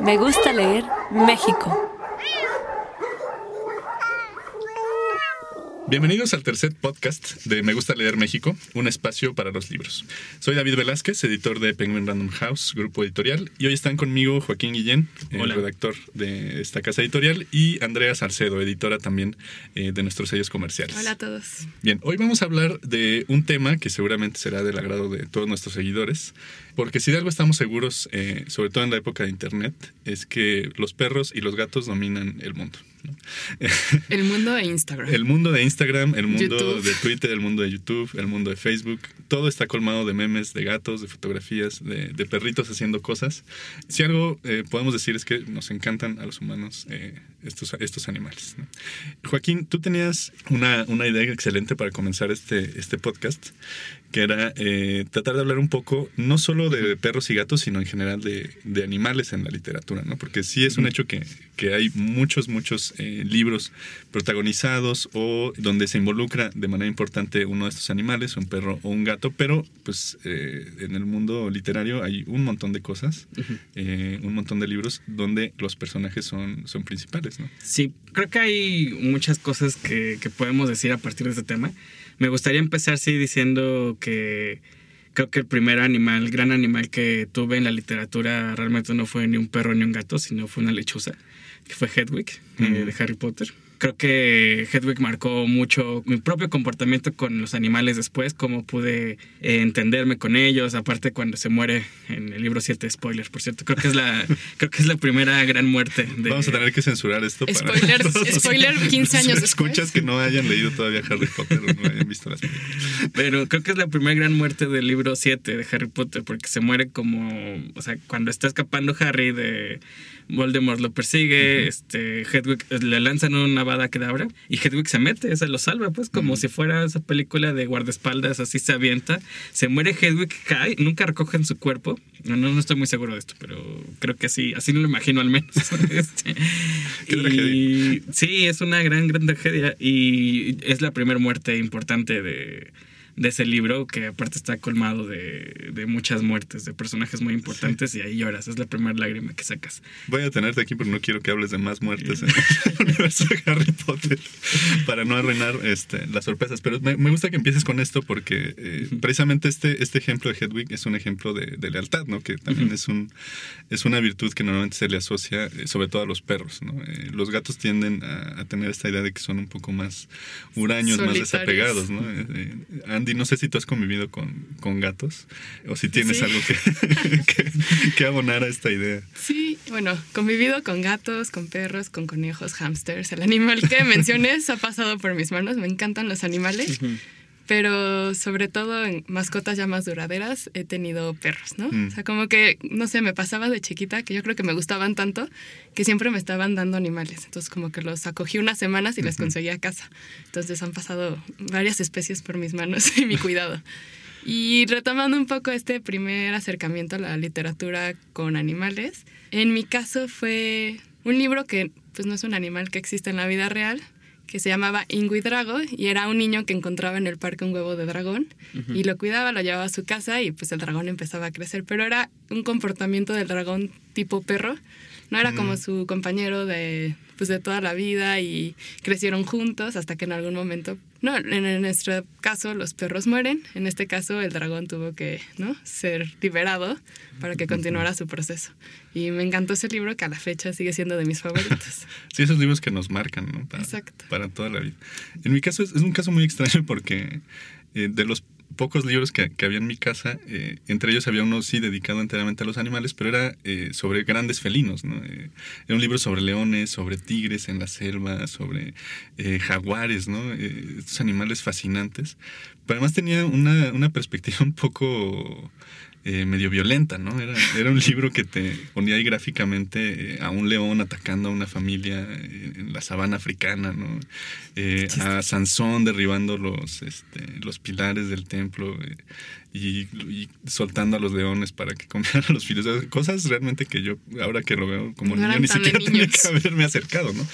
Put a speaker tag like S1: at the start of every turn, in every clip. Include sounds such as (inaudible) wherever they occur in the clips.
S1: Me gusta leer México.
S2: Bienvenidos al tercer podcast de Me Gusta Leer México, un espacio para los libros. Soy David Velázquez, editor de Penguin Random House, grupo editorial, y hoy están conmigo Joaquín Guillén, el redactor de esta casa editorial, y Andrea Salcedo, editora también eh, de nuestros sellos comerciales.
S3: Hola a todos.
S2: Bien, hoy vamos a hablar de un tema que seguramente será del agrado de todos nuestros seguidores, porque si de algo estamos seguros, eh, sobre todo en la época de Internet, es que los perros y los gatos dominan el mundo.
S3: El mundo de Instagram.
S2: El mundo de Instagram, el mundo de Twitter, el mundo de YouTube, el mundo de Facebook. Todo está colmado de memes, de gatos, de fotografías, de, perritos haciendo cosas. Si algo eh, podemos decir es que nos encantan a los humanos eh, estos, estos animales. Joaquín, tú tenías una, una, idea excelente para comenzar este, este podcast, que era eh, tratar de hablar un poco, no solo de perros y gatos, sino en general de, de animales en la literatura, ¿no? Porque sí es un hecho que, que hay muchos, muchos eh, libros protagonizados o donde se involucra de manera importante uno de estos animales, un perro o un gato, pero pues eh, en el mundo literario hay un montón de cosas, un montón de libros donde los personajes son, son principales, ¿no?
S4: Sí, creo que hay muchas cosas que, que podemos decir a partir de este tema. Me gustaría empezar, sí, diciendo que creo que el primer animal, el gran animal que tuve en la literatura realmente no fue ni un perro ni un gato, sino fue una lechuza, que fue Hedwig, eh, de Harry Potter creo que Hedwig marcó mucho mi propio comportamiento con los animales después, cómo pude eh, entenderme con ellos, aparte cuando se muere en el libro 7, spoilers, por cierto, creo que es la, (laughs) creo que es la primera gran muerte.
S2: Vamos a tener que censurar esto.
S3: Spoiler, (laughs) spoiler 15 años después.
S2: Escuchas que no hayan leído todavía Harry Potter o no hayan visto las películas.
S4: Pero creo que es la primera gran muerte del libro 7 de Harry Potter, porque se muere como, o sea, cuando está escapando Harry de Voldemort lo persigue, este, Hedwig le lanzan una bada quedabra y Hedwig se mete, se lo salva, pues como si fuera esa película de guardaespaldas, así se avienta, se muere Hedwig, cae, nunca recogen su cuerpo. No, no, estoy muy seguro de esto, pero creo que así, así no lo imagino al menos. (laughs) este,
S2: y,
S4: sí, es una gran, gran tragedia y es la primera muerte importante de de ese libro, que aparte está colmado de, de muchas muertes, de personajes muy importantes, y ahí lloras. Es la primera lágrima que sacas.
S2: Voy a tenerte aquí, pero no quiero que hables de más muertes en el (laughs) universo de Harry Potter, para no arruinar este, las sorpresas. Pero me, gusta que empieces con esto, porque eh, precisamente este, este ejemplo de Hedwig es un ejemplo de, de lealtad, ¿no? Que también es, un, es una virtud que normalmente se le asocia, eh, sobre todo a los perros, ¿no? Eh, los gatos tienden a, tener esta idea de que son un poco más huraños, más desapegados, ¿no? Andy, no sé si tú has convivido con, con gatos o si tienes algo (laughs) que, que, abonar a esta idea.
S3: Sí, bueno, convivido con gatos, con perros, con conejos, hamsters. El animal que menciones (laughs) ha pasado por mis manos. Me encantan los animales pero sobre todo en mascotas ya más duraderas he tenido perros, ¿no?
S2: Mm.
S3: O sea, como que, no sé, me pasaba de chiquita que yo creo que me gustaban tanto que siempre me estaban dando animales. Entonces como que los acogí unas semanas y les conseguí a casa. Entonces han pasado varias especies por mis manos (laughs) y mi cuidado. Y retomando un poco este primer acercamiento a la literatura con animales, en mi caso fue un libro que pues no es un animal que existe en la vida real, que se llamaba Ingui Drago y era un niño que encontraba en el parque un huevo de dragón y lo cuidaba, lo llevaba a su casa y pues el dragón empezaba a crecer, pero era un comportamiento del dragón tipo perro, no era como su compañero de pues de toda la vida y crecieron juntos hasta que en algún momento, no, en, nuestro caso los perros mueren, en este caso el dragón tuvo que, ¿no? ser liberado para que continuara su proceso. Y me encantó ese libro que a la fecha sigue siendo de mis favoritos. (laughs)
S2: sí, esos libros que nos marcan, ¿no? Para,
S3: Exacto.
S2: Para toda la vida. En mi caso es, es un caso muy extraño porque eh, de los pocos libros que, había en mi casa, eh, entre ellos había uno sí dedicado enteramente a los animales, pero era eh, sobre grandes felinos, ¿no? Eh, era un libro sobre leones, sobre tigres en la selva, sobre jaguares, ¿no? estos animales fascinantes. Pero además tenía una, una perspectiva (laughs) un poco eh, medio violenta, ¿no? Era, era un libro que te ponía ahí gráficamente eh, a un león atacando a una familia eh, en la sabana africana, ¿no? a Sansón derribando los, este, los pilares del templo y, soltando a los leones para que (laughs) comieran a los filhos. Cosas realmente que yo, ahora que lo veo como niño, ni siquiera tenía que haberme acercado, ¿no?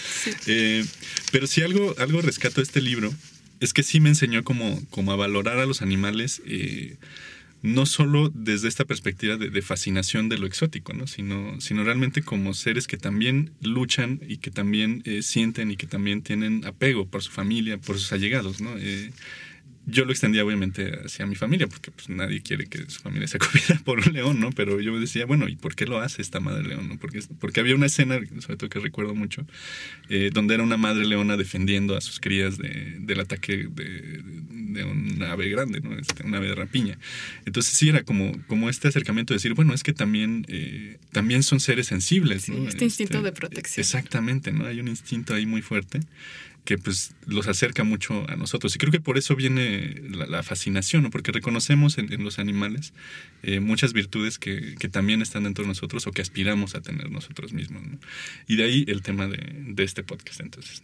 S2: pero si algo, algo rescato de este libro es que sí me enseñó como, como a valorar a los animales no solo desde esta perspectiva de, fascinación de lo exótico, ¿no? sino, sino realmente como seres que también luchan y que también eh, sienten y que también tienen apego por su familia, por sus allegados. ¿no? Eh, yo lo extendía obviamente hacia mi familia, porque pues nadie quiere que su familia sea (laughs) comida por un león, ¿no? Pero yo decía, bueno, ¿y por qué lo hace esta madre león? ¿no? Porque, porque había una escena, sobre todo que recuerdo mucho, eh, donde era una madre leona defendiendo a sus crías de, del ataque de, de una ave grande, ¿no? Este, una ave de rapiña. Entonces sí era como, como este acercamiento de decir, bueno, es que también, eh, también son seres sensibles,
S3: ¿no? este instinto este, de protección.
S2: Exactamente, ¿no? Hay un instinto ahí muy fuerte que pues los acerca mucho a nosotros. Y creo que por eso viene la, fascinación, ¿no? porque reconocemos en, los animales eh, muchas virtudes que, que, también están dentro de nosotros o que aspiramos a tener nosotros mismos. Y de ahí el tema de, de este podcast. Entonces,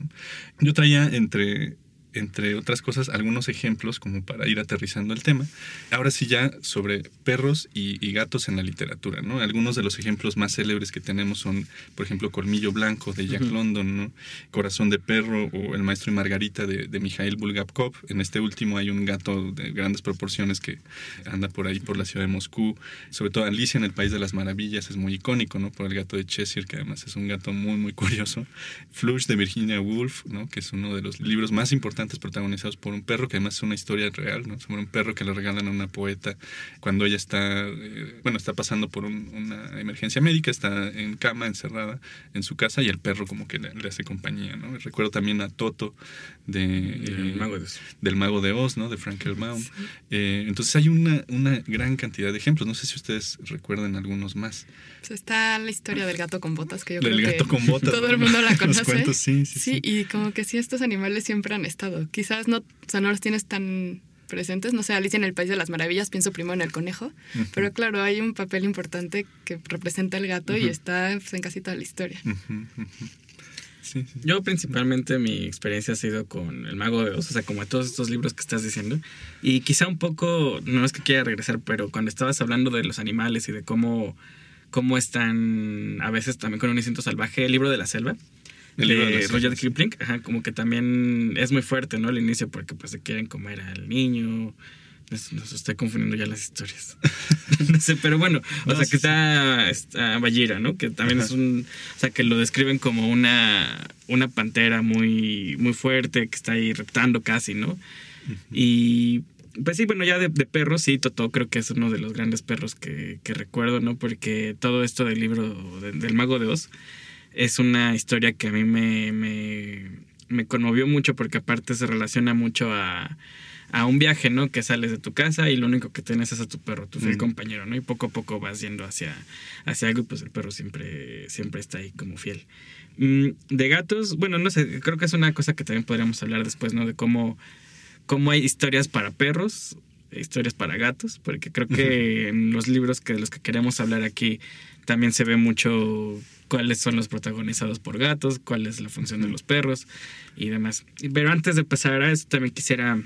S2: yo traía entre entre otras cosas, algunos ejemplos como para ir aterrizando el tema. Ahora sí ya sobre perros y, gatos en la literatura, ¿no? Algunos de los ejemplos más célebres que tenemos son, por ejemplo, Colmillo Blanco de Jack London, ¿no? Corazón de Perro o El Maestro y Margarita de, de Mikhail Bulgakov. En este último hay un gato de grandes proporciones que anda por ahí por la ciudad de Moscú. Sobre todo Alicia en el País de las Maravillas es muy icónico, ¿no? Por el gato de Cheshire, que además es un gato muy, muy curioso. Flush de Virginia Woolf, ¿no? Que es uno de los libros más importantes protagonizados por un perro, que además es una historia real, ¿no? Sobre un perro que le regalan a una poeta cuando ella está, eh, bueno, está pasando por una emergencia médica, está en cama, encerrada en su casa y el perro como que le, hace compañía, ¿no? Recuerdo también a Toto de,
S4: del, mago de Oz.
S2: del Mago de Oz, ¿no? De Frank Elbaum. Eh, entonces hay una, una gran cantidad de ejemplos. No sé si ustedes recuerdan algunos más.
S3: Pues está la historia del gato con botas, que yo
S2: creo
S3: gato
S2: con botas,
S3: todo el mundo la (laughs) conoce.
S2: sí, sí,
S3: sí, y como que sí, estos animales siempre han estado. Quizás no, o sea, no los tienes tan presentes. No sé, Alicia en el País de las Maravillas, pienso primero en el conejo. Pero claro, hay un papel importante que representa el gato y está pues, en casi toda la historia.
S4: Yo principalmente mi experiencia ha sido con El Mago de Oz, o sea, como todos estos libros que estás diciendo. Y quizá un poco, no es que quiera regresar, pero cuando estabas hablando de los animales y de cómo cómo están a veces también con un instinto salvaje, el libro de la selva. De, Roger Kipling, ajá, como que también es muy fuerte, ¿no? Al inicio, porque pues se quieren comer al niño. Nos, estoy confundiendo ya las historias. (laughs) no sé, pero bueno, o sea, que está, está ¿no? Que también es un. O sea, que lo describen como una, una pantera muy, muy fuerte que está ahí reptando casi, ¿no? Y pues sí, bueno, ya de, perros, sí, Toto creo que es uno de los grandes perros que, recuerdo, ¿no? Porque todo esto del libro del Mago de Oz es una historia que a mí me, me, conmovió mucho porque aparte se relaciona mucho a, un viaje, ¿no? Que sales de tu casa y lo único que tienes es a tu perro, tu fiel mm. compañero, ¿no? Y poco a poco vas yendo hacia, hacia algo y pues el perro siempre, siempre está ahí como fiel. Mm, de gatos, bueno, no sé, creo que es una cosa que también podríamos hablar después, ¿no? De cómo cómo hay historias para perros, historias para gatos, porque creo que en los libros que de los que queremos hablar aquí también se ve mucho cuáles son los protagonizados por gatos, cuál es la función de los perros y demás. Pero antes de pasar a eso, también quisiera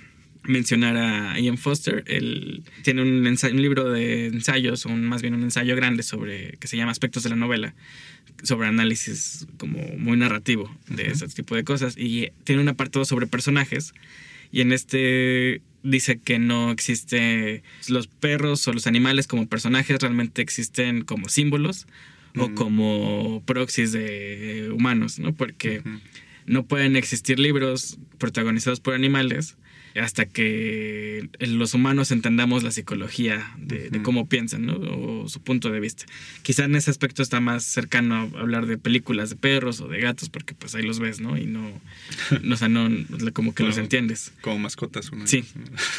S4: mencionar a Ian Foster. Él tiene un, un libro de ensayos, o más bien un ensayo grande sobre que se llama Aspectos de la novela, sobre análisis como muy narrativo de ese tipo de cosas. Y tiene un apartado sobre personajes y en este dice que no existe los perros o los animales como personajes, realmente existen como símbolos o como proxies de humanos, ¿no? Porque no pueden existir libros protagonizados por animales hasta que los humanos entendamos la psicología de, cómo piensan, ¿no? O su punto de vista. Quizá en ese aspecto está más cercano a hablar de películas de perros o de gatos, porque pues ahí los ves, ¿no? Y no, no o sea, no, como que los entiendes.
S2: Como mascotas. Una
S4: sí.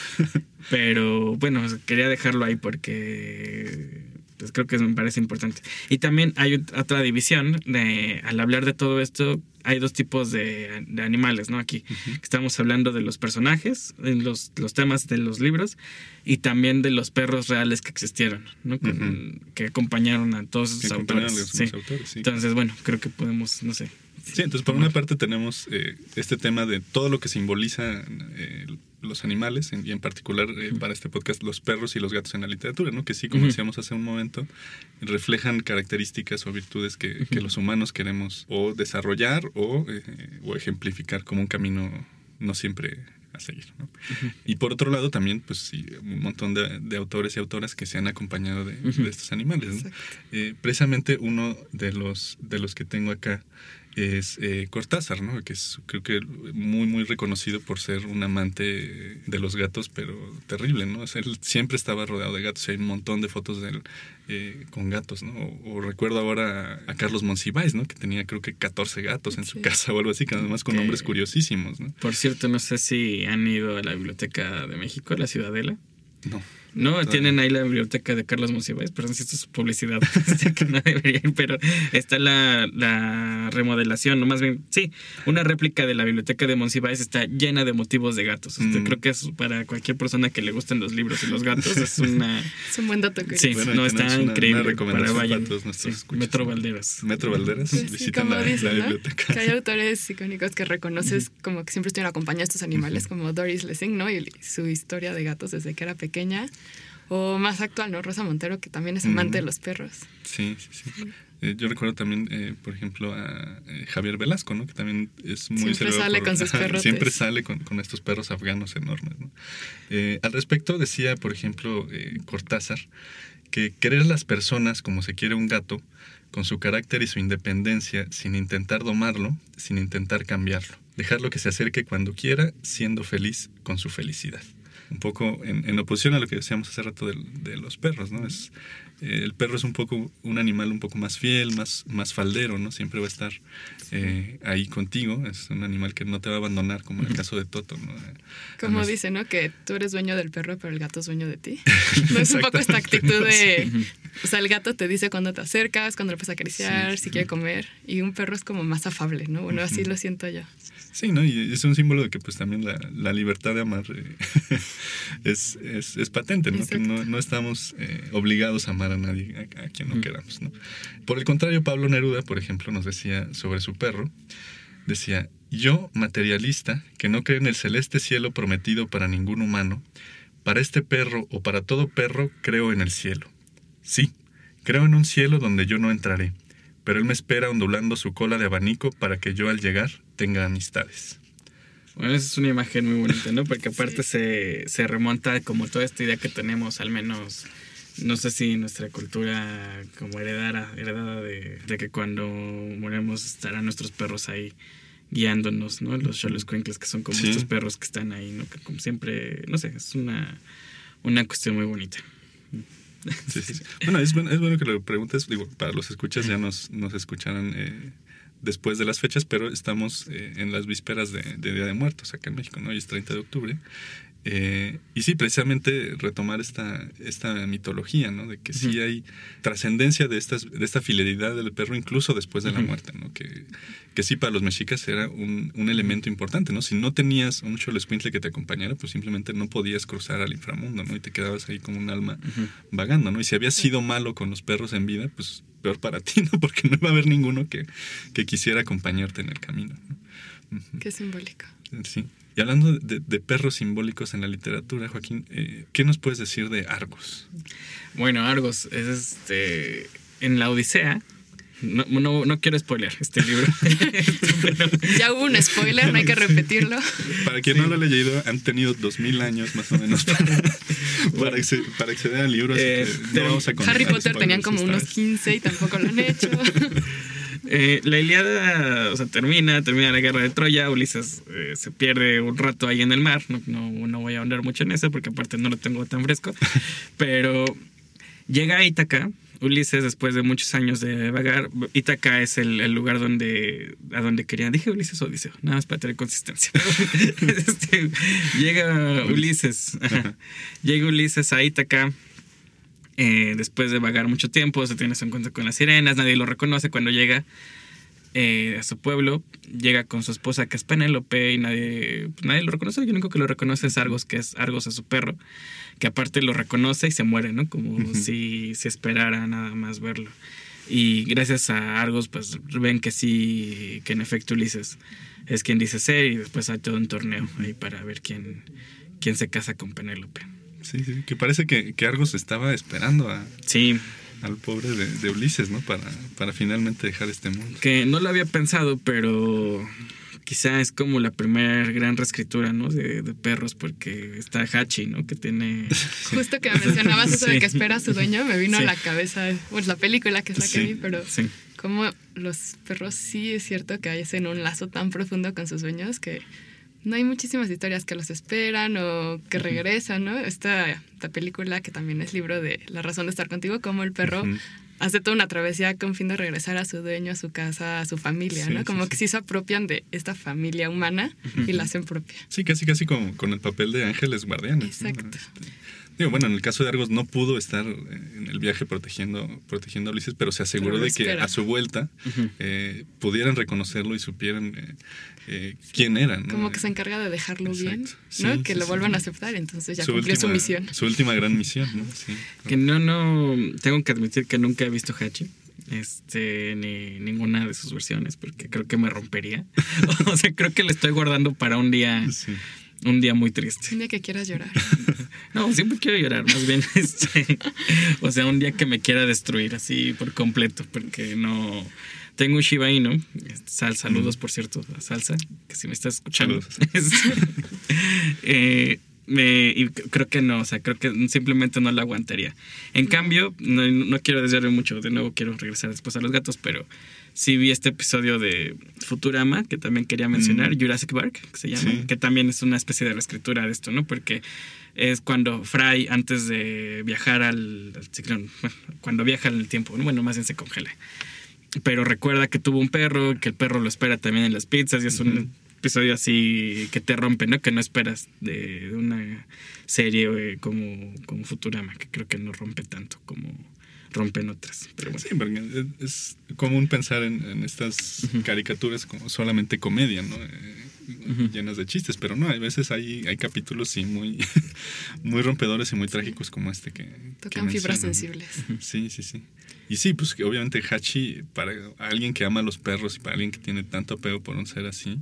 S4: (laughs) Pero bueno, quería dejarlo ahí porque creo que me parece importante. Y también hay otra división de, al hablar de todo esto, hay dos tipos de, de animales, ¿no? Aquí estamos hablando de los personajes, en los, los temas de los libros y también de los perros reales que existieron, ¿no? Con- Que acompañaron a todos esos autores.
S2: a los
S4: Sí.
S2: autores, sí.
S4: Entonces, bueno, creo que podemos, no sé.
S2: Sí, entonces por una parte tenemos eh, este tema de todo lo que simboliza eh, los animales en- y en particular eh, para este podcast los perros y los gatos en la literatura, ¿no? Que sí, como decíamos hace un momento, reflejan características o virtudes que, que los humanos queremos o desarrollar o, eh, o ejemplificar como un camino no siempre a seguir, ¿no? Y por otro lado también, pues sí, un montón de, de autores y autoras que se han acompañado de, de estos animales, ¿no? Eh, precisamente uno de los, de los que tengo acá es eh, Cortázar, ¿no? Que es creo que muy, muy reconocido por ser un amante de los gatos, pero terrible, ¿no? O sea, él siempre estaba rodeado de gatos. Hay un montón de fotos de él eh, con gatos, ¿no? O, o recuerdo ahora a Carlos Monsiváis, ¿no? Que tenía creo que 14 gatos en su casa o algo así, que además con
S4: Que-
S2: nombres curiosísimos, ¿no?
S4: Por cierto, no sé si han ido a la Biblioteca de México, la Ciudadela.
S2: No.
S4: No, tienen ahí la biblioteca de Carlos Monsiváis, perdón si esto es publicidad, (laughs) que no debería ir, pero está la, la remodelación, no más bien, sí, una réplica de la biblioteca de Monsiváis está llena de motivos de gatos. Este,
S2: Mm.
S4: Creo que es para cualquier persona que le gusten los libros y los gatos, es una... (laughs)
S3: Es un buen dato que
S4: Sí,
S2: Bueno,
S4: no, está
S2: una- una
S4: increíble.
S2: recomendación
S4: para vayan.
S2: para todos nuestros
S4: Sí,
S2: escuchas,
S4: Metro. Valderas.
S2: Metro Valderas,
S3: Pues sí,
S2: visitan la,
S3: dicen,
S2: la
S3: ¿no?
S2: biblioteca.
S3: Que hay autores icónicos que reconoces como que siempre estuvieron acompañados de estos animales, como Doris Lessing, ¿no? Y su historia de gatos desde que era pequeña. O más actual, ¿no? Rosa Montero, que también es amante de los perros.
S2: Sí, sí, sí. Eh, yo recuerdo también, eh, por ejemplo, a eh, Javier Velasco, ¿no? Que también es muy
S3: Siempre sale con (laughs) sus perrotes.
S2: Siempre sale con, con estos perros afganos enormes, ¿no? Al respecto decía, por ejemplo, Cortázar, que querer a las personas como se quiere un gato, con su carácter y su independencia, sin intentar domarlo, sin intentar cambiarlo. Dejarlo que se acerque cuando quiera, siendo feliz con su felicidad. Un poco en, en oposición a lo que decíamos hace rato del- de, los perros, ¿no? Es, eh, el perro es un poco un animal un poco más fiel, más, más faldero, ¿no? Siempre va a estar eh, ahí contigo. Es un animal que no te va a abandonar, como en el caso de Toto, ¿no? Eh,
S3: Como
S2: además-
S3: dice, ¿no? Que tú eres dueño del perro, pero el gato es dueño de ti. (laughs) No es un poco esta actitud de... O sea, el gato te dice cuando te acercas, cuando lo puedes acariciar, si quiere comer. Y un perro es como más afable, ¿no? Bueno, así lo siento yo.
S2: Sí, ¿no? Y es un símbolo de que pues también la, la libertad de amar eh, (laughs) es, es, es patente, ¿no? Que no, no estamos eh, obligados a amar a nadie, a, a quien no queramos, ¿no? Por el contrario, Pablo Neruda, por ejemplo, nos decía sobre su perro, decía, yo, materialista, que no cree en el celeste cielo prometido para ningún humano, para este perro o para todo perro creo en el cielo. Sí, creo en un cielo donde yo no entraré, pero él me espera ondulando su cola de abanico para que yo al llegar tenga amistades.
S4: Bueno, esa es una imagen muy bonita, ¿no? Porque (laughs) aparte se, se remonta como toda esta idea que tenemos, al menos, no sé si nuestra cultura como heredada, heredada de, de que cuando moremos estarán nuestros perros ahí guiándonos, ¿no? Los Xoloscuincles, que son como
S2: Sí.
S4: estos perros que están ahí, ¿no? Que como siempre, no sé, es una, una cuestión muy bonita.
S2: Sí. Bueno, es bueno, es bueno que lo preguntes. Digo, para los escuchas ya nos, nos escucharán eh, después de las fechas, pero estamos eh, en las vísperas de, de Día de Muertos acá en México, ¿no? Hoy es 30 de octubre. Eh, y sí, precisamente retomar esta, esta mitología, ¿no? De que sí hay trascendencia de, estas, de esta fidelidad del perro incluso después de la muerte, ¿no? Que, que sí para los mexicas era un, un elemento importante, ¿no? Si no tenías un cholescuintle que te acompañara, pues simplemente no podías cruzar al inframundo, ¿no? Y te quedabas ahí como un alma vagando, ¿no? Y si habías sido malo con los perros en vida, pues peor para (laughs) ti, ¿no? Porque no iba a haber ninguno que, que quisiera acompañarte en el camino, ¿no?
S3: Qué simbólico.
S2: Sí. Y hablando de, de perros simbólicos en la literatura, Joaquín, eh, ¿qué nos puedes decir de Argos?
S4: Bueno, Argos, es este. En la Odisea. No, no, no quiero spoilear este libro. Pero- (laughs)
S3: Ya hubo un spoiler, no hay que repetirlo.
S2: Para quien no lo ha leído, han tenido dos mil años más o menos para, (laughs) para, acce- para acceder al libro. así
S4: Eh,
S2: que no
S4: pero
S2: vamos a
S3: Harry Potter tenían como unos
S2: vez.
S3: 15 y tampoco lo han hecho. (laughs)
S4: Eh, la Iliada, o sea, termina, termina la guerra de Troya, Ulises eh, se pierde un rato ahí en el mar, no, no, no voy a ahondar mucho en eso porque aparte no lo tengo tan fresco, (laughs) pero llega a Ítaca, Ulises después de muchos años de vagar, Ítaca es el, el lugar donde, a donde querían, dije Ulises o Odiseo, nada más para tener consistencia. (laughs) (laughs) Este, llega Ulises, ajá. llega Ulises a Ítaca, eh, después de vagar mucho tiempo, se tiene su encuentro con las sirenas, nadie lo reconoce cuando llega. eh, a su pueblo, llega con su esposa que es Penélope y nadie, pues, nadie lo reconoce. El único que lo reconoce es Argos, que es Argos a su perro, que aparte lo reconoce y se muere, ¿no? Como si, si esperara nada más verlo. Y gracias a Argos, pues ven que sí, que en efecto Ulises es quien dice ser y después hay todo un torneo ahí para ver quién, quién se casa con Penélope.
S2: Sí, sí, que parece que, que Argos estaba esperando a,
S4: Sí,
S2: al pobre de, de Ulises, ¿no? Para, para finalmente dejar este mundo.
S4: que no lo había pensado, pero quizá es como la primera gran reescritura, ¿no? De, de perros, porque está Hachi, ¿no? Que tiene... (laughs)
S3: Justo que mencionabas eso de que espera a su dueño, me vino
S4: Sí.
S3: a la cabeza pues, la película que es la que
S2: Sí.
S3: vi, pero
S4: Sí.
S3: como los perros sí es cierto que hacen un lazo tan profundo con sus dueños que no hay muchísimas historias que los esperan o que regresan, ¿no? Esta, esta película que también es libro de La razón de estar contigo, como el perro hace toda una travesía con fin de regresar a su dueño, a su casa, a su familia,
S2: Sí,
S3: ¿no? Como
S2: sí.
S3: que sí se apropian de esta familia humana y la hacen propia.
S2: Sí, casi, casi como con el papel de ángeles guardianes.
S3: Exacto.
S2: Este, digo, bueno, en el caso de Argos no pudo estar eh, en el viaje protegiendo, protegiendo a Ulises, pero se aseguró
S3: Pero
S2: de que a su vuelta eh, pudieran reconocerlo y supieran eh, eh, quién era. ¿no?
S3: Como que se encarga de dejarlo bien.
S2: Sí,
S3: ¿no?
S2: sí,
S3: que lo
S2: sí.
S3: vuelvan a aceptar, entonces ya cumplió su misión.
S2: Su última gran misión, ¿no? Sí.
S4: Que no, no, tengo que admitir que nunca he visto Hachi. Este, ni ninguna de sus versiones, porque creo que me rompería. (laughs) o sea, creo que le estoy guardando para un día,
S2: Sí.
S4: Un día muy triste.
S3: Un día que quieras llorar. (laughs)
S4: No, siempre quiero llorar, más bien, (laughs) este, o sea, un día que me quiera destruir así por completo, porque no, tengo un Shiba Inu, Sal, saludos por cierto a Salsa, que si me estás escuchando,
S2: Saludos. (laughs)
S4: eh, me, y creo que no, o sea, creo que simplemente no la aguantaría. En cambio, no, no quiero desviarme mucho, de nuevo quiero regresar después a los gatos, pero sí vi este episodio de Futurama, que también quería mencionar,
S2: Mm.
S4: Jurassic Park, que se llama,
S2: Sí.
S4: que también es una especie de reescritura de esto, ¿no? Porque es cuando Fry, antes de viajar al, al ciclón, bueno, cuando viaja en el tiempo, bueno, más bien se congela. Pero recuerda que tuvo un perro, que el perro lo espera también en las pizzas y es un episodio así que te rompe, ¿no? Que no esperas de, de una serie eh, como, como Futurama, que creo que no rompe tanto como rompen otras. Pero bueno.
S2: Sí, porque es común pensar en, en estas caricaturas como solamente comedia, ¿no? Eh, Llenas de chistes, pero no, hay veces hay, hay capítulos sí muy, (laughs) muy rompedores y muy trágicos como este que. que
S3: Tocan fibras
S2: mencionan.
S3: sensibles.
S2: Sí, sí, sí. Y sí, pues que obviamente Hachi, para alguien que ama a los perros y para alguien que tiene tanto apego por un ser así,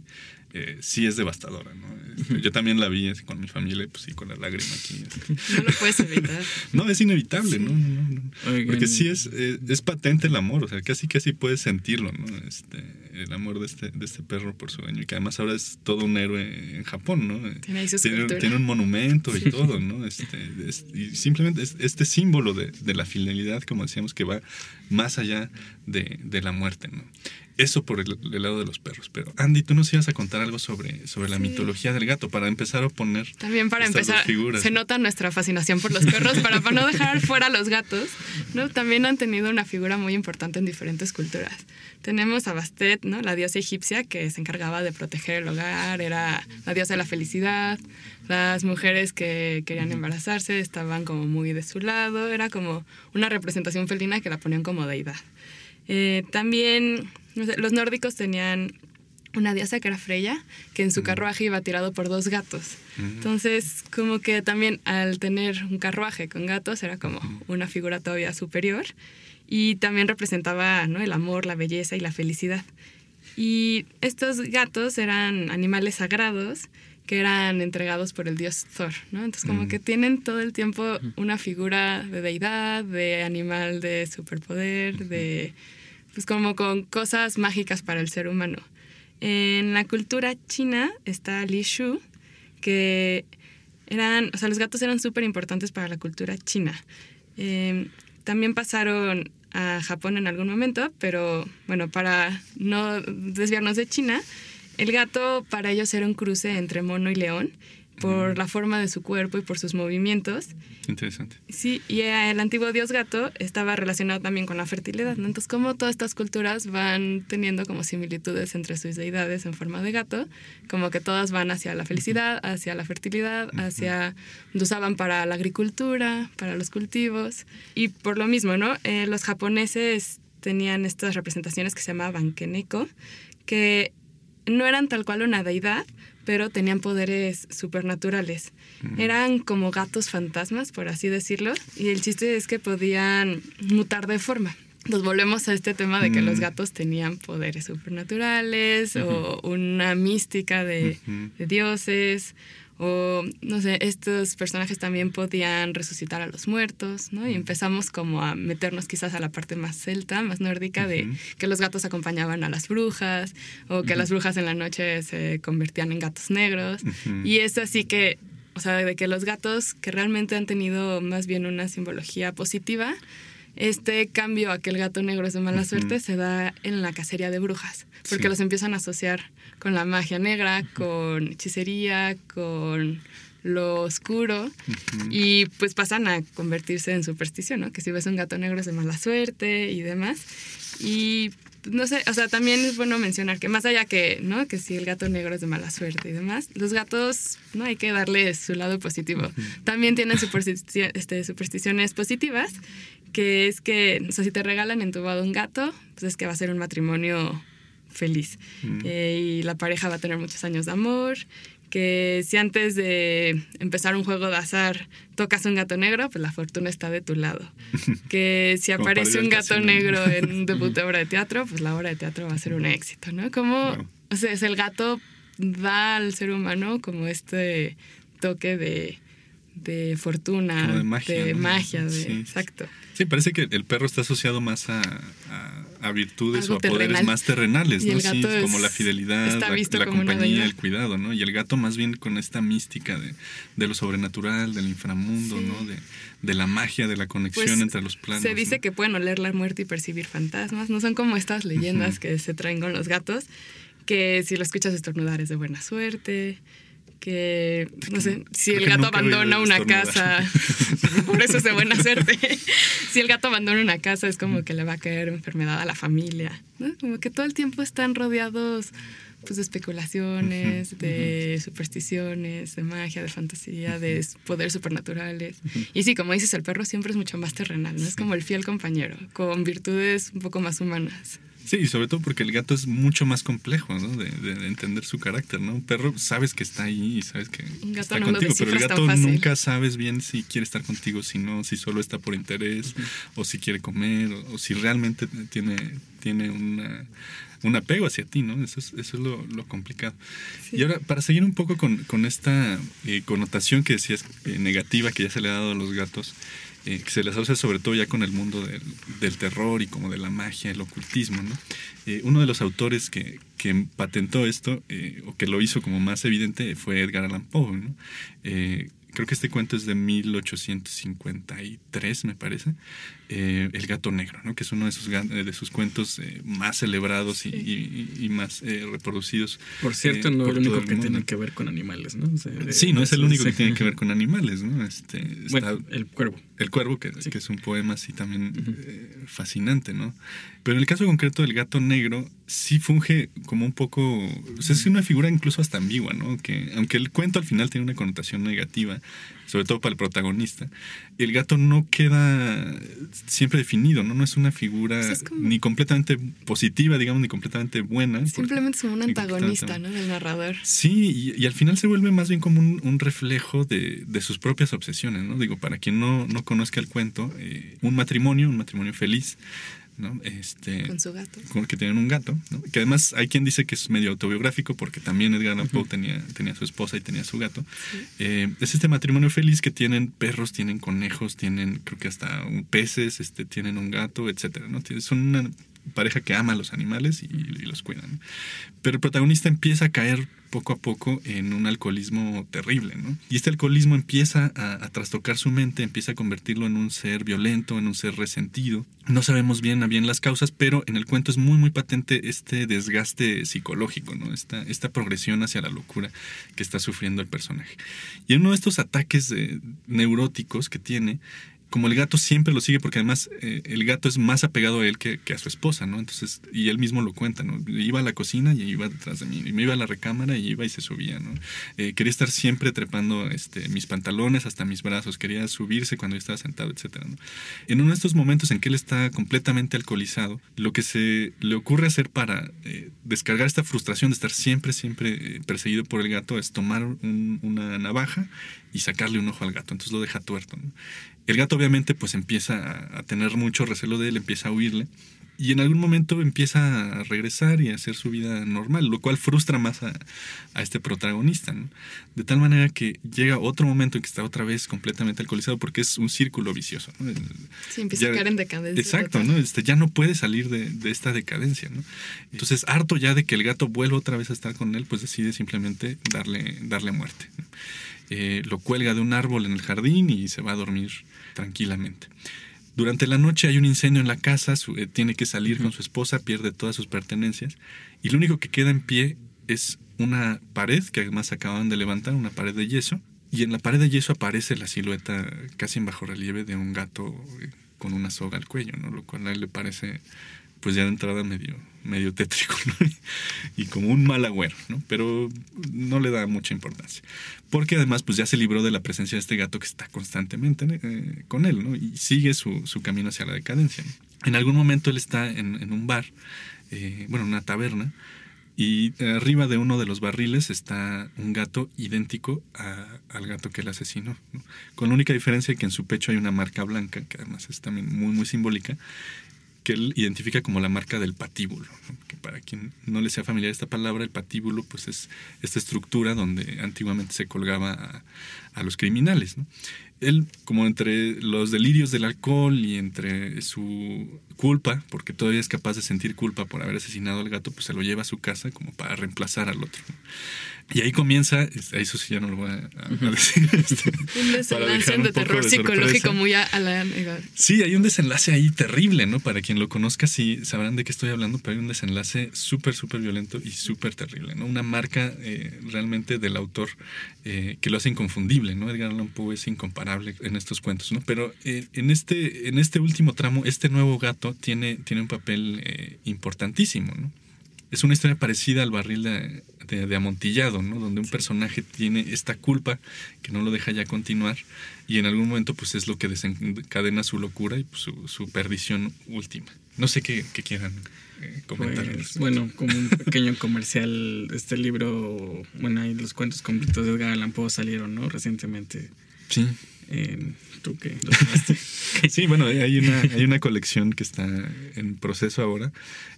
S2: eh, sí es devastadora, ¿no? Este, Yo también la vi así, con mi familia, y pues sí, con la lágrima aquí. este. (laughs)
S3: No lo puedes evitar. (laughs)
S2: No, es inevitable, ¿no? no, no, no.
S4: Oigan.
S2: Porque sí es, eh, es patente el amor, o sea, casi casi puedes sentirlo, ¿no? Este, el amor de este, de este perro por su dueño, y que además ahora es todo un héroe en Japón, ¿no?
S3: Tiene ahí su
S2: tiene, un monumento y todo, ¿no? Este, es- y simplemente es este símbolo de, de la fidelidad, como decíamos, que va más allá de, de la muerte, ¿no? Eso por el, el lado de los perros. Pero Andy, tú nos ibas a contar algo sobre, sobre la
S3: Sí.
S2: mitología del gato para empezar a poner
S3: También para empezar,
S2: figuras.
S3: se nota nuestra fascinación por los perros, para, para no dejar fuera a los gatos, ¿no? También han tenido una figura muy importante en diferentes culturas. Tenemos a Bastet, ¿no? La diosa egipcia que se encargaba de proteger el hogar, era la diosa de la felicidad. Las mujeres que querían embarazarse estaban como muy de su lado, era como una representación felina que la ponían como deidad. Eh, también no sé, los nórdicos tenían una diosa que era Freya, que en su carruaje iba tirado por dos gatos. Entonces, como que también al tener un carruaje con gatos era como una figura todavía superior y también representaba ¿no? el amor, la belleza y la felicidad. Y estos gatos eran animales sagrados que eran entregados por el dios Thor, ¿no? Entonces como
S2: Mm.
S3: que tienen todo el tiempo una figura de deidad, de animal de superpoder, de pues como con cosas mágicas para el ser humano. En la cultura china está Li Shu, que eran, o sea, los gatos eran súper importantes para la cultura china. Eh, también pasaron a Japón en algún momento, pero bueno, para no desviarnos de China, el gato para ellos era un cruce entre mono y león por la forma de su cuerpo y por sus movimientos.
S2: Interesante.
S3: Sí, y el antiguo dios gato estaba relacionado también con la fertilidad, ¿no? Entonces, como todas estas culturas van teniendo como similitudes entre sus deidades en forma de gato, como que todas van hacia la felicidad, hacia la fertilidad, hacia... lo usaban para la agricultura, para los cultivos, y por lo mismo, ¿no? Eh, los japoneses tenían estas representaciones que se llamaban Keneko, que no eran tal cual una deidad, pero tenían poderes supernaturales. Eran como gatos fantasmas, por así decirlo, y el chiste es que podían mutar de forma. Nos volvemos a este tema de que los gatos tenían poderes supernaturales o una mística de, de dioses o, no sé, estos personajes también podían resucitar a los muertos, ¿no? Y empezamos como a meternos quizás a la parte más celta, más nórdica, de que los gatos acompañaban a las brujas, o que las brujas en la noche se convertían en gatos negros. Y es así que, o sea, de que los gatos que realmente han tenido más bien una simbología positiva, este cambio a que el gato negro es de mala suerte se da en la cacería de brujas, porque los empiezan a asociar con la magia negra, con hechicería, con lo oscuro y pues pasan a convertirse en superstición, ¿no? Que si ves un gato negro es de mala suerte y demás. Y no sé, o sea, también es bueno mencionar que más allá que, ¿no? Que si el gato negro es de mala suerte y demás, los gatos, ¿no? Hay que darle su lado positivo. También tienen este, supersticiones positivas, que es que, o sea, si te regalan en tu boda un gato, pues es que va a ser un matrimonio feliz. Eh, y la pareja va a tener muchos años de amor. Que si antes de empezar un juego de azar tocas un gato negro, pues la fortuna está de tu lado. (laughs) Que si aparece un gato negro (laughs) en un debut de obra de teatro, pues la obra de teatro va a ser un éxito, ¿no? Como, o sea, es el gato da al ser humano como este toque de, de fortuna, de magia, de exacto.
S2: Sí, parece que el perro está asociado más a a virtudes o a poderes más terrenales, ¿no? Sí, como la fidelidad, la, compañía, el cuidado, ¿no? Y el gato más bien con esta mística de, de lo sobrenatural, del inframundo, ¿no? De, de, la magia, de la conexión pues, entre los planos.
S3: Se dice que pueden oler la muerte y percibir fantasmas, no son como estas leyendas que se traen con los gatos, que si lo escuchas estornudar es de buena suerte que, no sé, si el gato abandona una casa, (laughs) (laughs) por eso es de buena suerte. (laughs) si el gato abandona una casa es como que le va a caer enfermedad a la familia, ¿no? Como que todo el tiempo están rodeados pues de especulaciones, de supersticiones, de magia, de fantasía, de poderes supernaturales. Y sí, como dices, el perro siempre es mucho más terrenal, ¿no? Es como el fiel compañero, con virtudes un poco más humanas.
S2: Sí, sobre todo porque el gato es mucho más complejo, ¿no? De, entender su carácter, ¿no? Un perro sabes que está ahí y sabes que está contigo, pero el gato nunca sabes bien si quiere estar contigo, si no, si solo está por interés, o si quiere comer, o, si realmente tiene, tiene una, un apego hacia ti, ¿no? Eso es, eso es lo, complicado. Y ahora, para seguir un poco con, esta eh, connotación que decías eh, negativa que ya se le ha dado a los gatos, eh, que se les asocia sobre todo ya con el mundo del, terror y como de la magia, el ocultismo. Eh, uno de los autores que, patentó esto, eh, o que lo hizo como más evidente, fue Edgar Allan Poe. ¿no? creo que este cuento es de 1853, me parece, eh, El gato negro, ¿no? que es uno de sus, de sus cuentos eh, más celebrados y, más eh, reproducidos.
S4: Por cierto, no es el único que tiene que ver con animales, ¿no?
S2: sí, no es el único que tiene que ver con animales, ¿no? Este,
S4: el cuervo.
S2: El cuervo, que, que es un poema así también fascinante, ¿no? Pero en el caso concreto del gato negro, sí funge como un poco, o sea, es una figura incluso hasta ambigua, ¿no? Que aunque el cuento al final tiene una connotación negativa, sobre todo para el protagonista, el gato no queda siempre definido, ¿no? No es una figura pues ni completamente positiva, digamos, ni completamente buena.
S3: Simplemente es como un antagonista, ¿no? Del narrador.
S2: Sí, y, al final se vuelve más bien como un, reflejo de, sus propias obsesiones, ¿no? Digo, para quien no, no conozca el cuento, eh, un matrimonio, un matrimonio feliz, este,
S3: con su gato.
S2: que tienen un gato, Que además hay quien dice que es medio autobiógrafo porque también Edgar Allan Poe tenía, tenía su esposa y tenía su gato. Eh, es este matrimonio feliz que tienen perros, tienen conejos, tienen creo que hasta peces, este, tienen un gato, etcétera, ¿no? Son una pareja que ama a los animales y, los cuidan. Pero el protagonista empieza a caer poco a poco en un alcoholismo terrible, ¿no? Y este alcoholismo empieza a, trastocar su mente, empieza a convertirlo en un ser violento, en un ser resentido. No sabemos bien a bien las causas, pero en el cuento es muy, muy patente este desgaste psicológico, ¿no? Esta, esta progresión hacia la locura que está sufriendo el personaje. Y en uno de estos ataques neuróticos que tiene, como el gato siempre lo sigue, porque además eh, el gato es más apegado a él que, a su esposa, ¿no? Entonces, y él mismo lo cuenta, ¿no? Iba a la cocina y iba detrás de mí, y me iba a la recámara y iba y se subía, ¿no? Eh, quería estar siempre trepando este, mis pantalones hasta mis brazos, quería subirse cuando yo estaba sentado, ¿no? En uno de estos momentos en que él está completamente alcoholizado, lo que se le ocurre hacer para eh, descargar esta frustración de estar siempre, siempre perseguido por el gato es tomar una navaja y sacarle un ojo al gato, entonces lo deja tuerto, ¿no? El gato obviamente pues empieza a tener mucho recelo de él, empieza a huirle y en algún momento empieza a regresar y a hacer su vida normal, lo cual frustra más a, este protagonista, De tal manera que llega otro momento en que está otra vez completamente alcoholizado porque es un círculo vicioso.
S3: Sí, empieza a caer en decadencia.
S2: Exacto, ¿no? Este, ya no puede salir de, esta decadencia, ¿no? Entonces, harto ya de que el gato vuelva otra vez a estar con él, pues decide simplemente darle, darle muerte. Eh, lo cuelga de un árbol en el jardín y se va a dormir tranquilamente. Durante la noche hay un incendio en la casa, eh, tiene que salir con su esposa, pierde todas sus pertenencias y lo único que queda en pie es una pared que además acaban de levantar, una pared de yeso, y en la pared de yeso aparece la silueta casi en bajo relieve de un gato eh, con una soga al cuello, ¿no? lo cual a él le parece pues ya de entrada medio, medio tétrico, y como un mal agüero, ¿no? Pero no le da mucha importancia. Porque además, pues ya se libró de la presencia de este gato que está constantemente eh, con él, ¿no? Y sigue su, camino hacia la decadencia. En algún momento él está en, un bar, eh, bueno, una taberna, y arriba de uno de los barriles está un gato idéntico al gato que él asesinó, con la única diferencia que en su pecho hay una marca blanca, que además es también muy, muy simbólica, que él identifica como la marca del patíbulo. Que para quien no le sea familiar esta palabra, el patíbulo pues es esta estructura donde antiguamente se colgaba a, los criminales. él, como entre los delirios del alcohol y entre su culpa, porque todavía es capaz de sentir culpa por haber asesinado al gato, pues se lo lleva a su casa como para reemplazar al otro. Y ahí comienza, eso sí ya no lo voy a, decir. (laughs) Este,
S3: un desenlace de terror psicológico muy a, la...
S2: Sí, hay un desenlace ahí terrible, ¿no? Para quien lo conozca, sí sabrán de qué estoy hablando, pero hay un desenlace súper, súper violento y súper terrible, ¿no? Una marca eh, realmente del autor eh, que lo hace inconfundible, ¿no? Edgar Allan Poe es incomparable en estos cuentos, ¿no? Pero eh, en, este, en este último tramo, este nuevo gato tiene, tiene un papel importantísimo, ¿no? Es una historia parecida al barril de, de, Amontillado, ¿no? Donde un personaje tiene esta culpa que no lo deja ya continuar y en algún momento pues es lo que desencadena su locura y pues, su, perdición última. No sé qué, quieran eh, comentar.
S4: Pues, bueno, como un pequeño comercial, este libro, bueno, ahí los cuentos completos de Edgar Allan Poe salieron, ¿no? Recientemente.
S2: Sí.
S4: ¿Tú qué? (laughs)
S2: sí, bueno, hay una, hay una colección que está en proceso ahora.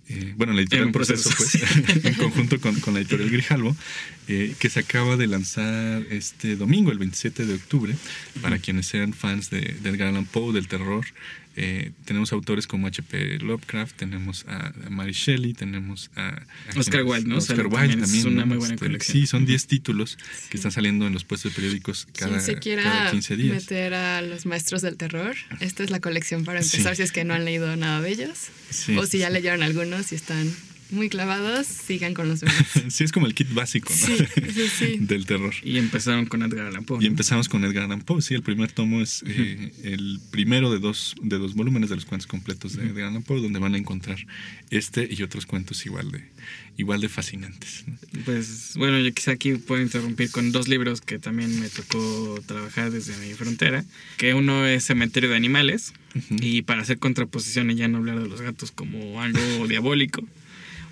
S2: Eh, bueno, la editorial en proceso, pues, (laughs) en conjunto con, con, la editorial Grijalvo, eh, que se acaba de lanzar este domingo, el 27 de octubre, para quienes sean fans de, de Edgar Allan Poe, del terror, eh, tenemos autores como H.P. Lovecraft, tenemos a, Mary Shelley, tenemos a,
S4: Oscar Wilde, ¿no?
S2: Oscar Wilde también. Es una muy buena este, colección. Sí, son 10 títulos que están saliendo en los puestos de periódicos cada,
S3: se quiera 15 días. meter a los maestros del terror, esta es la colección para empezar si es que no han leído nada de ellos. o si ya leyeron algunos y están muy clavados, sigan con los (laughs) demás.
S2: sí, es como el kit básico (laughs) del terror.
S4: Y empezaron con Edgar Allan Poe.
S2: Y empezamos con Edgar Allan Poe, sí, el primer tomo es eh, el primero de dos, de dos volúmenes de los cuentos completos de Edgar Allan Poe, donde van a encontrar este y otros cuentos igual de, igual de fascinantes.
S4: Pues bueno, yo quizá aquí puedo interrumpir con dos libros que también me tocó trabajar desde mi frontera, que uno es Cementerio de Animales, y para hacer contraposición y ya no hablar de los gatos como algo (laughs) diabólico.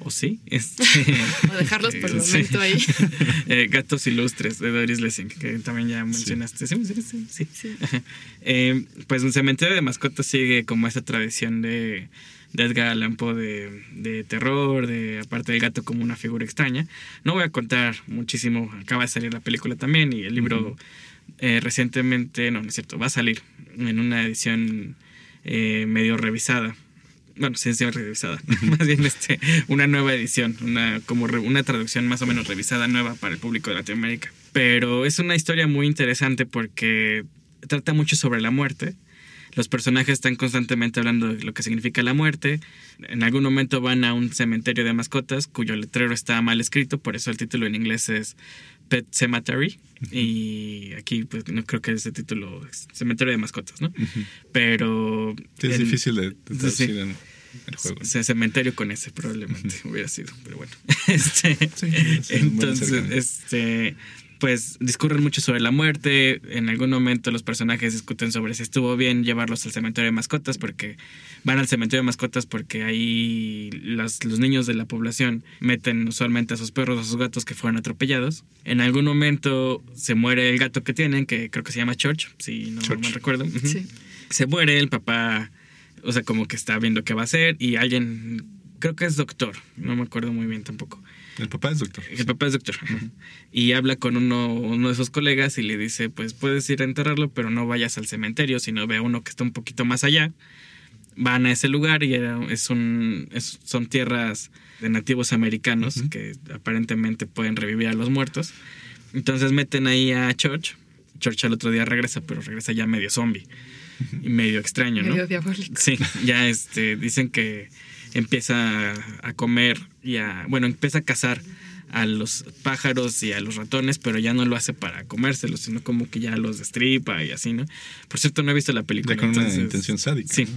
S4: ¿O sí? Este, (laughs)
S3: o dejarlos por el momento ahí. (laughs)
S4: Eh, Gatos Ilustres de Doris Lessing, que también ya mencionaste. Sí, sí. sí. (laughs) Eh, pues un cementerio de mascotas sigue como esa tradición de, de Edgar Allan Poe de, de, terror, de aparte del gato como una figura extraña. No voy a contar muchísimo, acaba de salir la película también y el libro eh, recientemente, no, no es cierto, va a salir en una edición medio revisada bueno, sí, sí, revisada, (laughs) (laughs) más bien este, una nueva edición, una, como una traducción más o menos revisada nueva para el público de Latinoamérica. Pero es una historia muy interesante porque trata mucho sobre la muerte. Los personajes están constantemente hablando de lo que significa la muerte. En algún momento van a un cementerio de mascotas cuyo letrero está mal escrito, por eso el título en inglés es Pet Cemetery. Y aquí, pues no creo que ese título es Cementerio de Mascotas, ¿no? Pero.
S2: Sí, es difícil de, de traducir
S4: sí.
S2: en el juego.
S4: C- cementerio con ese probablemente hubiera sido, pero bueno. (laughs) Este,
S2: Sí,
S4: entonces, este, pues discurren mucho sobre la muerte. En algún momento los personajes discuten sobre si estuvo bien llevarlos al cementerio de mascotas, porque van al cementerio de mascotas porque ahí las- los niños de la población meten usualmente a sus perros o a sus gatos que fueron atropellados. En algún momento se muere el gato que tienen, que creo que se llama Church, si no
S2: Church.
S4: mal recuerdo.
S3: Sí.
S4: Se muere el papá, o sea, como que está viendo qué va a hacer y alguien, creo que es doctor, no me acuerdo muy bien tampoco.
S2: El papá es doctor.
S4: El papá es doctor. Y habla con uno, uno de sus colegas y le dice, pues puedes ir a enterrarlo, pero no vayas al cementerio, sino ve a uno que está un poquito más allá. Van a ese lugar y era- es un, es- son tierras de nativos americanos que aparentemente pueden revivir a los muertos. Entonces meten ahí a Church. Church al otro día regresa, pero regresa ya medio zombie y medio extraño, ¿no?
S3: Medio diabólico.
S4: Sí, ya este, dicen que empieza a comer y a, bueno, empieza a cazar a los pájaros y a los ratones, pero ya no lo hace para comérselos, sino como que ya los destripa y así, ¿no? Por cierto, no he visto la película.
S2: Ya con una intención sádica.
S4: Sí.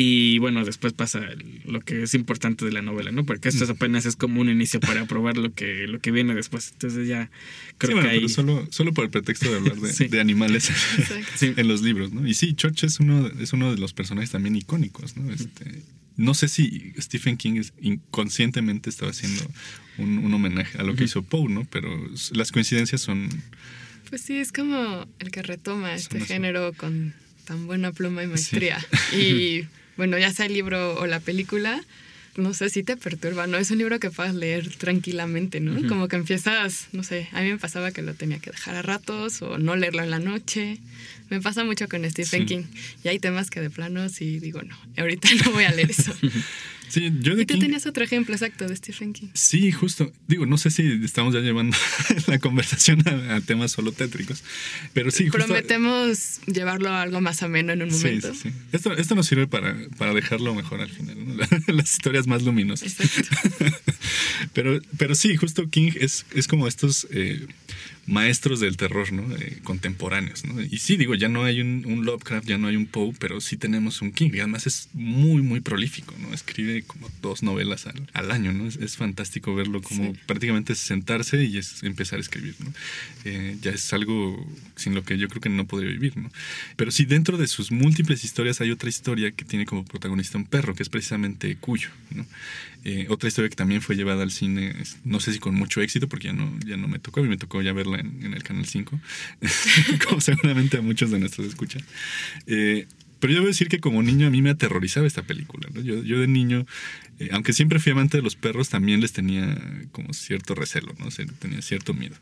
S4: Y bueno, después pasa lo que es importante de la novela, ¿no? Porque esto es apenas es como un inicio para probar lo que, lo que viene después. Entonces ya creo
S2: Sí, bueno,
S4: que ahí...
S2: pero solo, solo por el pretexto de hablar de, (laughs)
S4: Sí.
S2: de animales. (laughs)
S4: Sí.
S2: en los libros, ¿no? Y sí, Church es uno, es uno de los personajes también icónicos, ¿no? Este, no sé si Stephen King inconscientemente estaba haciendo un, un homenaje a lo que hizo Poe, ¿no? Pero las coincidencias son...
S3: Pues sí, es como el que retoma este género con tan buena pluma y maestría. (laughs) Y bueno, ya sea el libro o la película, no sé si te perturba, ¿no? Es un libro que puedas leer tranquilamente, ¿no? Como que empiezas, no sé, a mí me pasaba que lo tenía que dejar a ratos o no leerlo en la noche. Me pasa mucho con Stephen
S2: Sí.
S3: King. Y hay temas que de plano sí digo, no, ahorita no voy a leer eso. (laughs)
S2: Sí, yo de
S3: y tú
S2: King-
S3: tenías otro ejemplo exacto de Stephen King.
S2: Sí, justo. Digo, no sé si estamos ya llevando (laughs) la conversación a, a temas solo tétricos, pero sí, justo...
S3: Prometemos llevarlo a algo más ameno en un momento.
S2: sí, sí. Esto, esto nos sirve para, para dejarlo mejor al final, (laughs) las historias más luminosas.
S3: Exacto. (laughs)
S2: pero, pero sí, justo King es, es como estos eh, maestros del terror, ¿no? Eh, contemporáneos, ¿no? Y sí, digo, ya no hay un, un Lovecraft, ya no hay un Poe, pero sí tenemos un King. Y además es muy, muy prolífico, ¿no? Escribe como dos novelas al, al año, ¿no? Es, es fantástico verlo como
S3: Sí.
S2: prácticamente es sentarse y es empezar a escribir, ¿no? Eh, ya es algo sin lo que yo creo que no podría vivir, ¿no? Pero sí, dentro de sus múltiples historias hay otra historia que tiene como protagonista un perro, que es precisamente Cuyo, ¿no? Eh, otra historia que también fue llevada al cine, no sé si con mucho éxito, porque ya no, ya no me tocó, a mí me tocó ya verla en, en el Canal 5, (laughs) como seguramente a muchos de nuestros escuchan. Eh, pero yo debo decir que como niño a mí me aterrorizaba esta película. ¿no? Yo, yo de niño, eh, aunque siempre fui amante de los perros, también les tenía como cierto recelo, ¿no? O sea, tenía cierto miedo.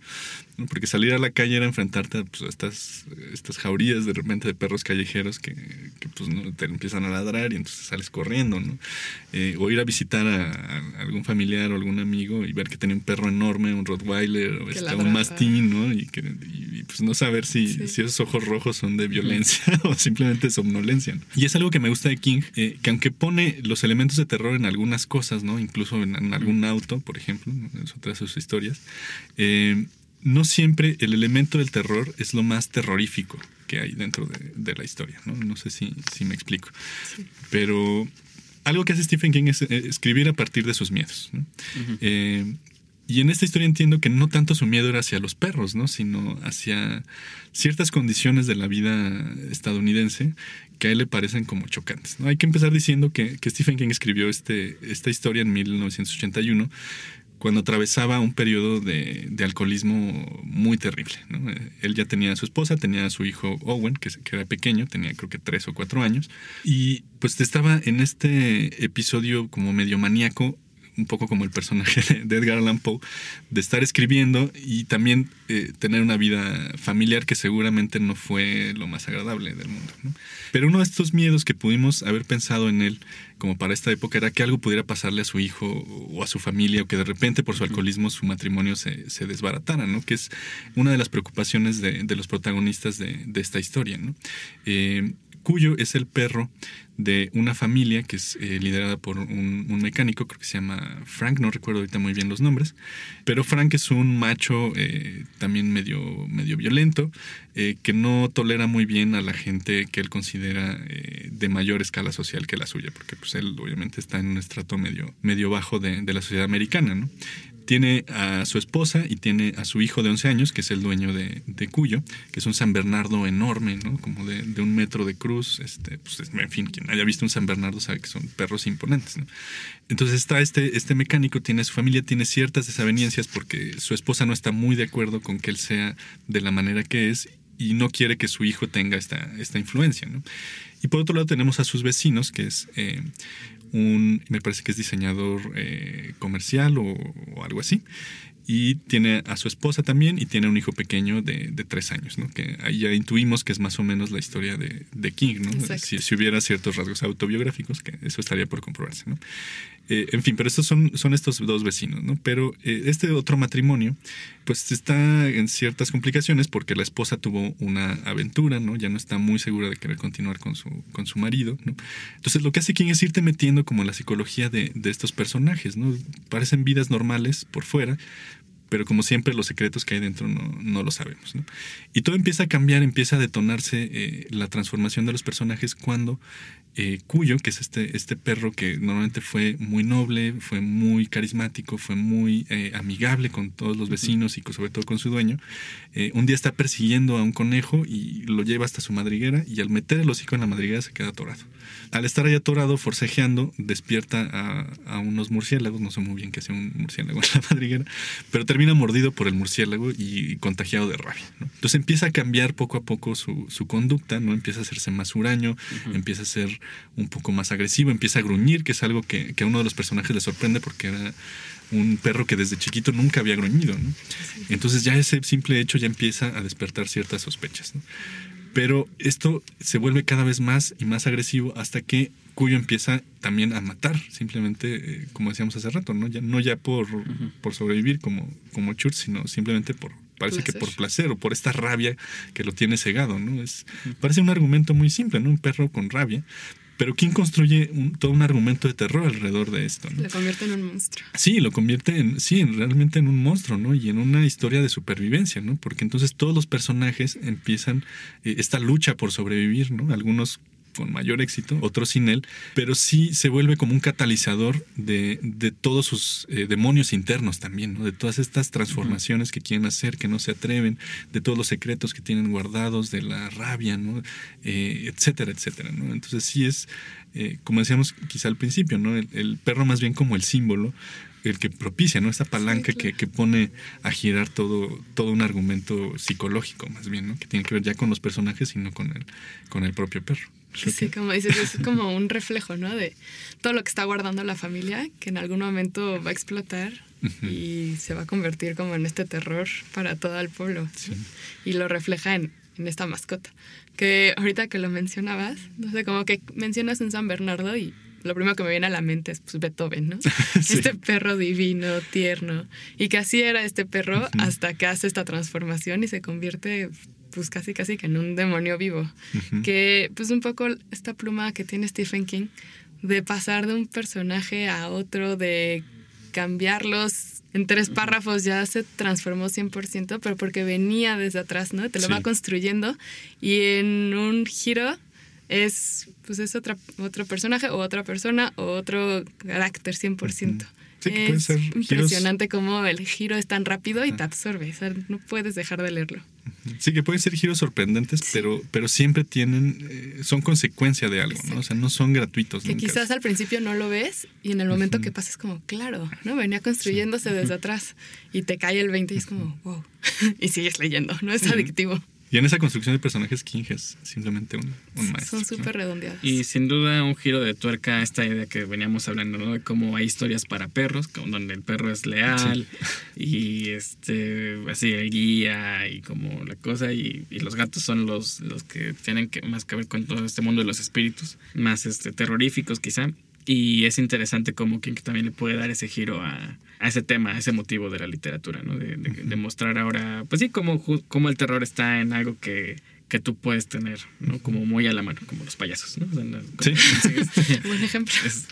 S2: ¿no? Porque salir a la calle era enfrentarte pues, a estas, estas jaurías de repente de perros callejeros que, que, pues, ¿no? te empiezan a ladrar y entonces sales corriendo, ¿no? Eh, o ir a visitar a, a algún familiar o algún amigo y ver que tenía un perro enorme, un Rottweiler o este, un mastín, ¿no? Y, que, y, y, pues no saber si,
S3: Sí.
S2: si esos ojos rojos son de violencia (laughs) o simplemente somnolencia. ¿No? Y es algo que me gusta de King, eh, que aunque pone los elementos de terror en algunas cosas, ¿no? Incluso en, en algún auto, por ejemplo, ¿no? es otra de sus historias, eh, no siempre el elemento del terror es lo más terrorífico que hay dentro de, de la historia, ¿no? No sé si, si me explico. Pero algo que hace Stephen King es eh, escribir a partir de sus miedos. ¿no? Eh, y en esta historia entiendo que no tanto su miedo era hacia los perros, ¿no? sino hacia ciertas condiciones de la vida estadounidense que a él le parecen como chocantes. ¿no? Hay que empezar diciendo que, que Stephen King escribió este, esta historia en 1981 cuando atravesaba un periodo de, de alcoholismo muy terrible. Él ya tenía a su esposa, tenía a su hijo Owen, que, que era pequeño, tenía creo que tres o cuatro años, y pues estaba en este episodio como medio maníaco, un poco como el personaje de- Edgar Allan Poe, de estar escribiendo y también eh, tener una vida familiar que seguramente no fue lo más agradable del mundo. ¿no? Pero uno de estos miedos que pudimos haber pensado en él como para esta época era que algo pudiera pasarle a su hijo o a su familia o que de repente por su alcoholismo su matrimonio se, se desbaratara, ¿no? Que es una de las preocupaciones de, de los protagonistas de, de esta historia, ¿no? Eh, Cuyo es el perro de una familia que es eh, liderada por un, mecánico, creo que se llama Frank, no recuerdo ahorita muy bien los nombres, pero Frank es un macho eh, también medio, medio violento, eh, que no tolera muy bien a la gente que él considera de mayor escala social que la suya, porque pues él obviamente está en un estrato medio, medio bajo de, de la sociedad americana, ¿no? Tiene a su esposa y tiene a su hijo de 11 años, que es el dueño de, Cuyo, que es un San Bernardo enorme, ¿no? Como de, un metro de cruz. Este, pues, en fin, quien haya visto un San Bernardo sabe que son perros imponentes. Entonces está este, este mecánico, tiene su familia, tiene ciertas desavenencias porque su esposa no está muy de acuerdo con que él sea de la manera que es y no quiere que su hijo tenga esta, esta influencia, ¿no? Y por otro lado tenemos a sus vecinos, que es eh, un, me parece que es diseñador eh, comercial o, algo así. Y tiene a su esposa también y tiene un hijo pequeño de, tres años, ¿no? Que ahí ya intuimos que es más o menos la historia de, de King, ¿no? Si, si, hubiera ciertos rasgos autobiográficos, que eso estaría por comprobarse, ¿no? Eh, en fin, pero estos son, son estos dos vecinos, ¿no? Pero eh, este otro matrimonio, pues está en ciertas complicaciones porque la esposa tuvo una aventura, ¿no? Ya no está muy segura de querer continuar con su, con su marido. Entonces lo que hace King es irte metiendo como en la psicología de, de estos personajes, ¿no? Parecen vidas normales por fuera, pero como siempre los secretos que hay dentro no, no lo sabemos. ¿no? Y todo empieza a cambiar, empieza a detonarse eh, la transformación de los personajes cuando eh, Cuyo, que es este, este perro que normalmente fue muy noble, fue muy carismático, fue muy eh, amigable con todos los vecinos y sobre todo con su dueño, eh, un día está persiguiendo a un conejo y lo lleva hasta su madriguera y al meter el hocico en la madriguera se queda atorado. Al estar ahí atorado, forcejeando, despierta a, unos murciélagos, no sé muy bien qué sea un murciélago en la madriguera, pero termina mordido por el murciélago y contagiado de rabia. Entonces empieza a cambiar poco a poco su, su conducta, ¿no? empieza a hacerse más huraño, empieza a ser un poco más agresivo, empieza a gruñir, que es algo que, a uno de los personajes le sorprende porque era un perro que desde chiquito nunca había gruñido. Entonces ya ese simple hecho ya empieza a despertar ciertas sospechas. Pero esto se vuelve cada vez más y más agresivo hasta que Cuyo empieza también a matar, simplemente, eh, como decíamos hace rato, no ya, no ya por, por sobrevivir como, como Church, sino simplemente por, parece que por placer o por esta rabia que lo tiene cegado, ¿no? Es, parece un argumento muy simple, ¿no? Un perro con rabia, pero ¿quién construye todo un argumento de terror alrededor de esto?
S3: Lo convierte en un monstruo.
S2: Sí, lo convierte en, sí, realmente en un monstruo, ¿no? Y en una historia de supervivencia, ¿no? Porque entonces todos los personajes empiezan eh, esta lucha por sobrevivir, ¿no? Algunos con mayor éxito, otros sin él, pero sí se vuelve como un catalizador de, todos sus eh, demonios internos también, ¿no? de todas estas transformaciones que quieren hacer, que no se atreven, de todos los secretos que tienen guardados, de la rabia, ¿no? Eh, etcétera, etcétera. ¿no? Entonces sí es, eh, como decíamos quizá al principio, ¿no? El, perro más bien como el símbolo el que propicia, ¿no? Esta palanca que, que, pone a girar todo, todo un argumento psicológico, más bien, ¿no? Que tiene que ver ya con los personajes y no con el, con el propio perro.
S3: Sí, como dices, es como un reflejo, ¿no? De todo lo que está guardando la familia, que en algún momento va a explotar y se va a convertir como en este terror para todo el pueblo. Y lo refleja en, en, esta mascota. Que ahorita que lo mencionabas, no sé, como que mencionas un San Bernardo y lo primero que me viene a la mente es pues, Beethoven, ¿no? (laughs) Este perro divino, tierno. Y que así era este perro hasta que hace esta transformación y se convierte pues casi casi que en un demonio vivo. Que pues un poco esta pluma que tiene Stephen King de pasar de un personaje a otro, de cambiarlos en tres párrafos ya se transformó 100%, pero porque venía desde atrás, ¿no? Te lo va construyendo y en un giro es pues es otra otro personaje o otra persona o otro carácter 100% es impresionante cómo el giro es tan rápido y te absorbe. no puedes dejar de leerlo.
S2: Sí, que pueden ser giros sorprendentes, pero, pero siempre tienen, eh, son consecuencia de algo, ¿no? O sea, no son gratuitos.
S3: Que quizás al principio no lo ves y en el momento que pasa es como, claro, ¿no? Venía construyéndose desde atrás y te cae el 20 y es como, wow. (laughs) y sigues leyendo, ¿no? Es adictivo.
S2: Y en esa construcción de personajes, King es simplemente un, maestro.
S3: Son súper redondeados.
S4: Y sin duda un giro de tuerca esta idea que veníamos hablando, ¿no? De cómo hay historias para perros, donde el perro es leal y este así el guía y como la cosa y, los gatos son los, los que tienen que más que ver con todo este mundo de los espíritus, más este terroríficos quizá. Y es interesante como King también le puede dar ese giro a, a ese tema, a ese motivo de la literatura, ¿no? De, de, mostrar ahora, pues sí, cómo, cómo, el terror está en algo que, que tú puedes tener, ¿no? Como muy a la mano, como los payasos, ¿no? O sea, no-
S2: Sí. (laughs) (laughs)
S3: Buen ejemplo.
S4: es-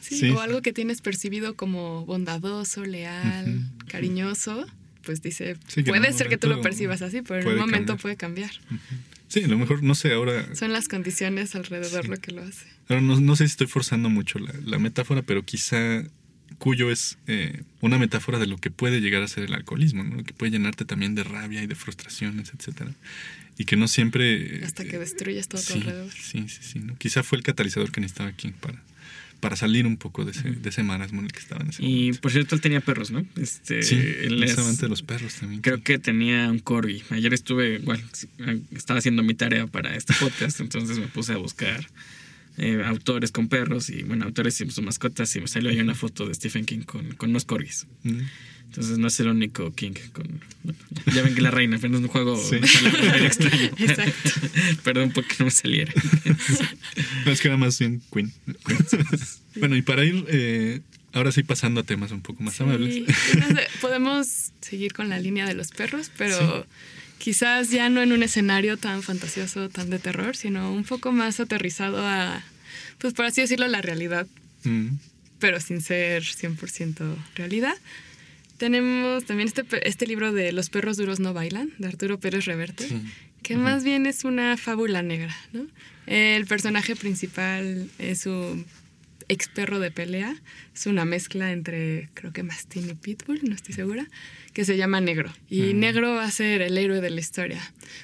S3: Sí,
S2: Sí.
S3: o algo que tienes percibido como bondadoso, leal, cariñoso, pues dice,
S2: Sí,
S3: puede ser que tú lo percibas así, pero en un momento
S2: cambiar.
S3: puede cambiar.
S2: Sí, a lo mejor, no sé, ahora,
S3: Son las condiciones alrededor
S2: Sí.
S3: lo que lo hace.
S2: ahora no, no sé si estoy forzando mucho la, la metáfora, pero quizá Cuyo es eh, una metáfora de lo que puede llegar a ser el alcoholismo, ¿no? que puede llenarte también de rabia y de frustraciones, etcétera. Y que no siempre...
S3: Hasta que
S2: eh,
S3: destruyes todo a tu alrededor.
S2: Sí, sí, sí. ¿no? Quizá fue el catalizador que necesitaba aquí para, para salir un poco de ese, de ese marasmo en el que estaba en ese
S4: Y
S2: momento.
S4: por cierto, él tenía perros, ¿no? Este,
S2: Sí,
S4: él es-
S2: de los perros también.
S4: Creo que tenía un corgi. Ayer estuve, igual, estaba haciendo mi tarea para este podcast, entonces me puse a buscar eh, autores con perros y, bueno, autores y sus mascotas y me salió ahí una foto de Stephen King con, con unos corgis.
S2: Mm.
S4: Entonces no es el único King con... bueno, ya ven que la reina, pero es un juego
S2: Sí.
S4: extraño. (laughs)
S3: Exacto. (laughs)
S4: Perdón porque no me saliera.
S2: No, es que era más bien Queen. (laughs) bueno, y para ir eh, ahora sí pasando a temas un poco más
S3: Sí,
S2: amables.
S3: no sé, podemos seguir con la línea de los perros, pero quizás ya no en un escenario tan fantasioso, tan de terror, sino un poco más aterrizado a, pues por así decirlo, la realidad,
S2: Mm.
S3: pero sin ser 100% realidad. Tenemos también este, este libro de Los perros duros no bailan, de Arturo Pérez Reverte,
S2: Sí.
S3: que más bien es una fábula negra, ¿no? El personaje principal es un ex perro de pelea, es una mezcla entre, creo que Mastín y Pitbull, no estoy segura, que se llama Negro. Y
S2: Mm.
S3: Negro va a ser el héroe de la historia,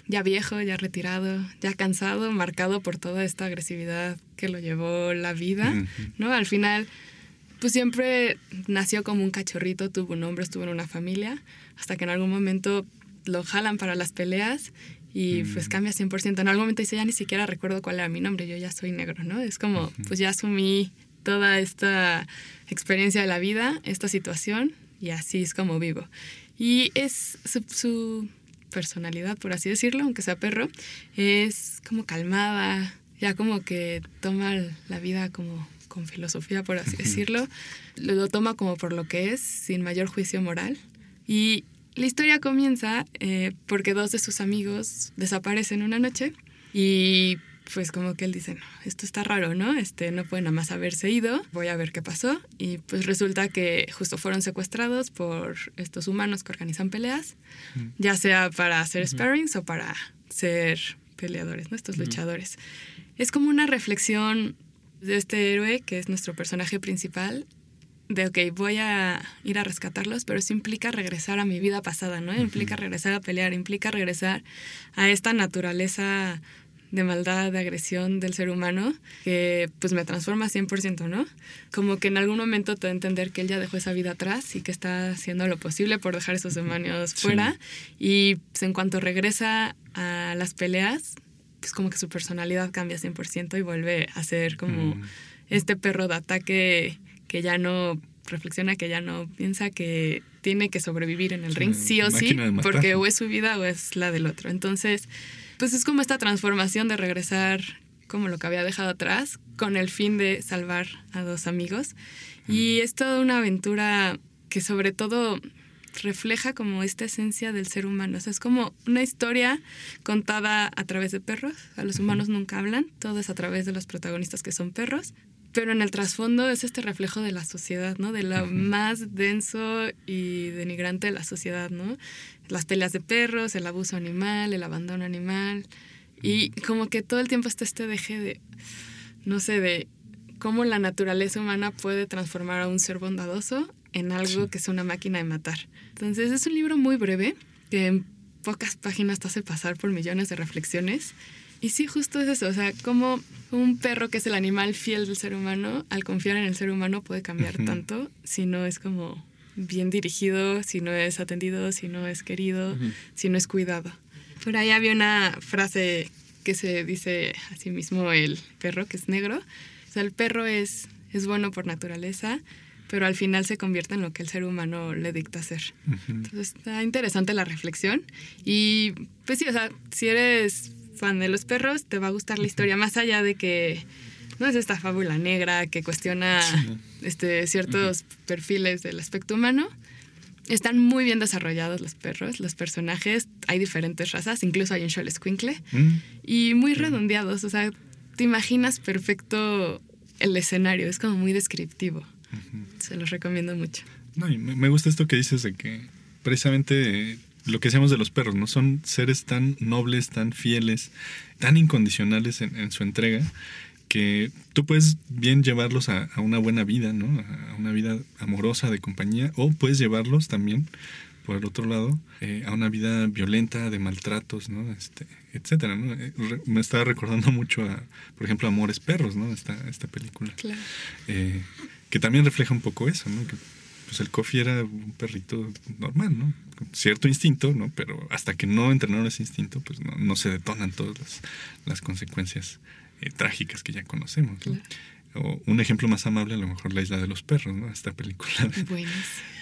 S3: ya viejo, ya retirado, ya cansado, marcado por toda esta agresividad que lo llevó la vida. ¿no? Al final pues siempre nació como un cachorrito, tuvo un hombre, estuvo en una familia, hasta que en algún momento lo jalan para las peleas y pues cambia 100%. En algún momento dice, ya ni siquiera recuerdo cuál era mi nombre, yo ya soy negro, ¿no? Es como, pues ya asumí toda esta experiencia de la vida, esta situación, y así es como vivo. Y es su, su personalidad, por así decirlo, aunque sea perro, es como calmada, ya como que toma la vida como con filosofía, por así decirlo. Lo, lo toma como por lo que es, sin mayor juicio moral. Y la historia comienza eh, porque dos de sus amigos desaparecen una noche y pues como que él dice, no, esto está raro, ¿no? Este, no pueden nada más haberse ido, voy a ver qué pasó. Y pues resulta que justo fueron secuestrados por estos humanos que organizan peleas, ya sea para hacer sparrings o para ser peleadores, ¿no? Estos luchadores. Es como una reflexión de este héroe, que es nuestro personaje principal, de, ok, voy a ir a rescatarlos, pero eso implica regresar a mi vida pasada, ¿no? Implica regresar a pelear, implica regresar a esta naturaleza de maldad, de agresión del ser humano, que pues me transforma 100%, ¿no? Como que en algún momento te da a entender que él ya dejó esa vida atrás y que está haciendo lo posible por dejar esos demonios
S2: Sí.
S3: fuera. Y pues, en cuanto regresa a las peleas, pues como que su personalidad cambia 100% y vuelve a ser como
S2: Mm.
S3: este perro de ataque que ya no reflexiona, que ya no piensa que tiene que sobrevivir en el
S2: Sí,
S3: ring sí o sí, porque o es su vida o es la del otro. Entonces, pues es como esta transformación de regresar como lo que había dejado atrás con el fin de salvar a dos amigos. Y es toda una aventura que sobre todo refleja como esta esencia del ser humano. O sea, es como una historia contada a través de perros. A los humanos nunca hablan, todo es a través de los protagonistas que son perros. Pero en el trasfondo es este reflejo de la sociedad, ¿no? De lo más denso y denigrante de la sociedad, ¿no? Las peleas de perros, el abuso animal, el abandono animal. Y como que todo el tiempo está este deje de, no sé, de cómo la naturaleza humana puede transformar a un ser bondadoso en algo que es una máquina de matar. Entonces es un libro muy breve, que en pocas páginas te hace pasar por millones de reflexiones. Y sí, justo es eso, o sea, como un perro que es el animal fiel del ser humano, al confiar en el ser humano puede cambiar tanto si no es como bien dirigido, si no es atendido, si no es querido, si no es cuidado. Por ahí había una frase que se dice a sí mismo el perro, que es negro. O sea, el perro es, es bueno por naturaleza, pero al final se convierte en lo que el ser humano le dicta hacer. Entonces está interesante la reflexión. Y pues sí, o sea, si eres fan de los perros, te va a gustar la historia, más allá de que no es esta fábula negra que cuestiona este, ciertos perfiles del aspecto humano. están muy bien desarrollados los perros, los personajes, hay diferentes razas, incluso hay un Xolescuincle,
S2: Mm.
S3: y muy redondeados, o sea, te imaginas perfecto el escenario, es como muy descriptivo. Se los recomiendo mucho.
S2: No, y me gusta esto que dices de que precisamente lo que decíamos de los perros, ¿no? Son seres tan nobles, tan fieles, tan incondicionales en, en su entrega, que tú puedes bien llevarlos a, a una buena vida, ¿no? A una vida amorosa de compañía, o puedes llevarlos también, por el otro lado, eh, a una vida violenta, de maltratos, ¿no? Este, etcétera, ¿no? Eh, re- me estaba recordando mucho a, por ejemplo, Amores Perros, ¿no? Esta, esta película
S3: Claro.
S2: eh, que también refleja un poco eso, ¿no? Que pues el Kofi era un perrito normal, ¿no? Con cierto instinto, ¿no? Pero hasta que no entrenaron ese instinto, pues no, no se detonan todas las, las consecuencias eh, trágicas que ya conocemos. ¿no? O un ejemplo más amable, a lo mejor La Isla de los Perros, ¿no? Esta película de,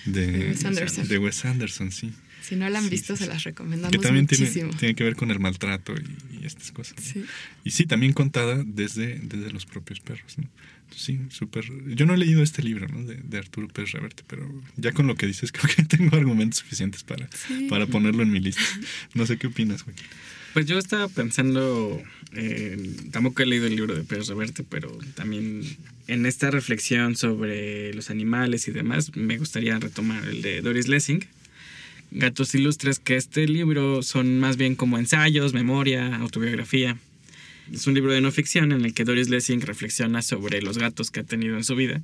S2: de,
S3: De Wes Anderson.
S2: de Wes Anderson, sí.
S3: Si no la han
S2: Sí,
S3: visto,
S2: sí,
S3: se las recomendamos
S2: Que también tiene,
S3: muchísimo.
S2: tiene que ver con el maltrato y, y estas cosas. ¿no?
S3: Sí.
S2: Y sí, también contada desde, desde los propios perros, ¿no? Sí, súper. Yo no he leído este libro, ¿no? De, de Arturo Pérez Reverte, pero ya con lo que dices, (laughs) creo que tengo argumentos suficientes para,
S3: Sí.
S2: para ponerlo en mi lista. No sé qué opinas, Joaquín.
S4: Pues yo estaba pensando, eh, tampoco he leído el libro de Pérez Reverte, pero también en esta reflexión sobre los animales y demás, me gustaría retomar el de Doris Lessing, Gatos Ilustres, que este libro son más bien como ensayos, memoria, autobiografía. Es un libro de no ficción en el que Doris Lessing reflexiona sobre los gatos que ha tenido en su vida.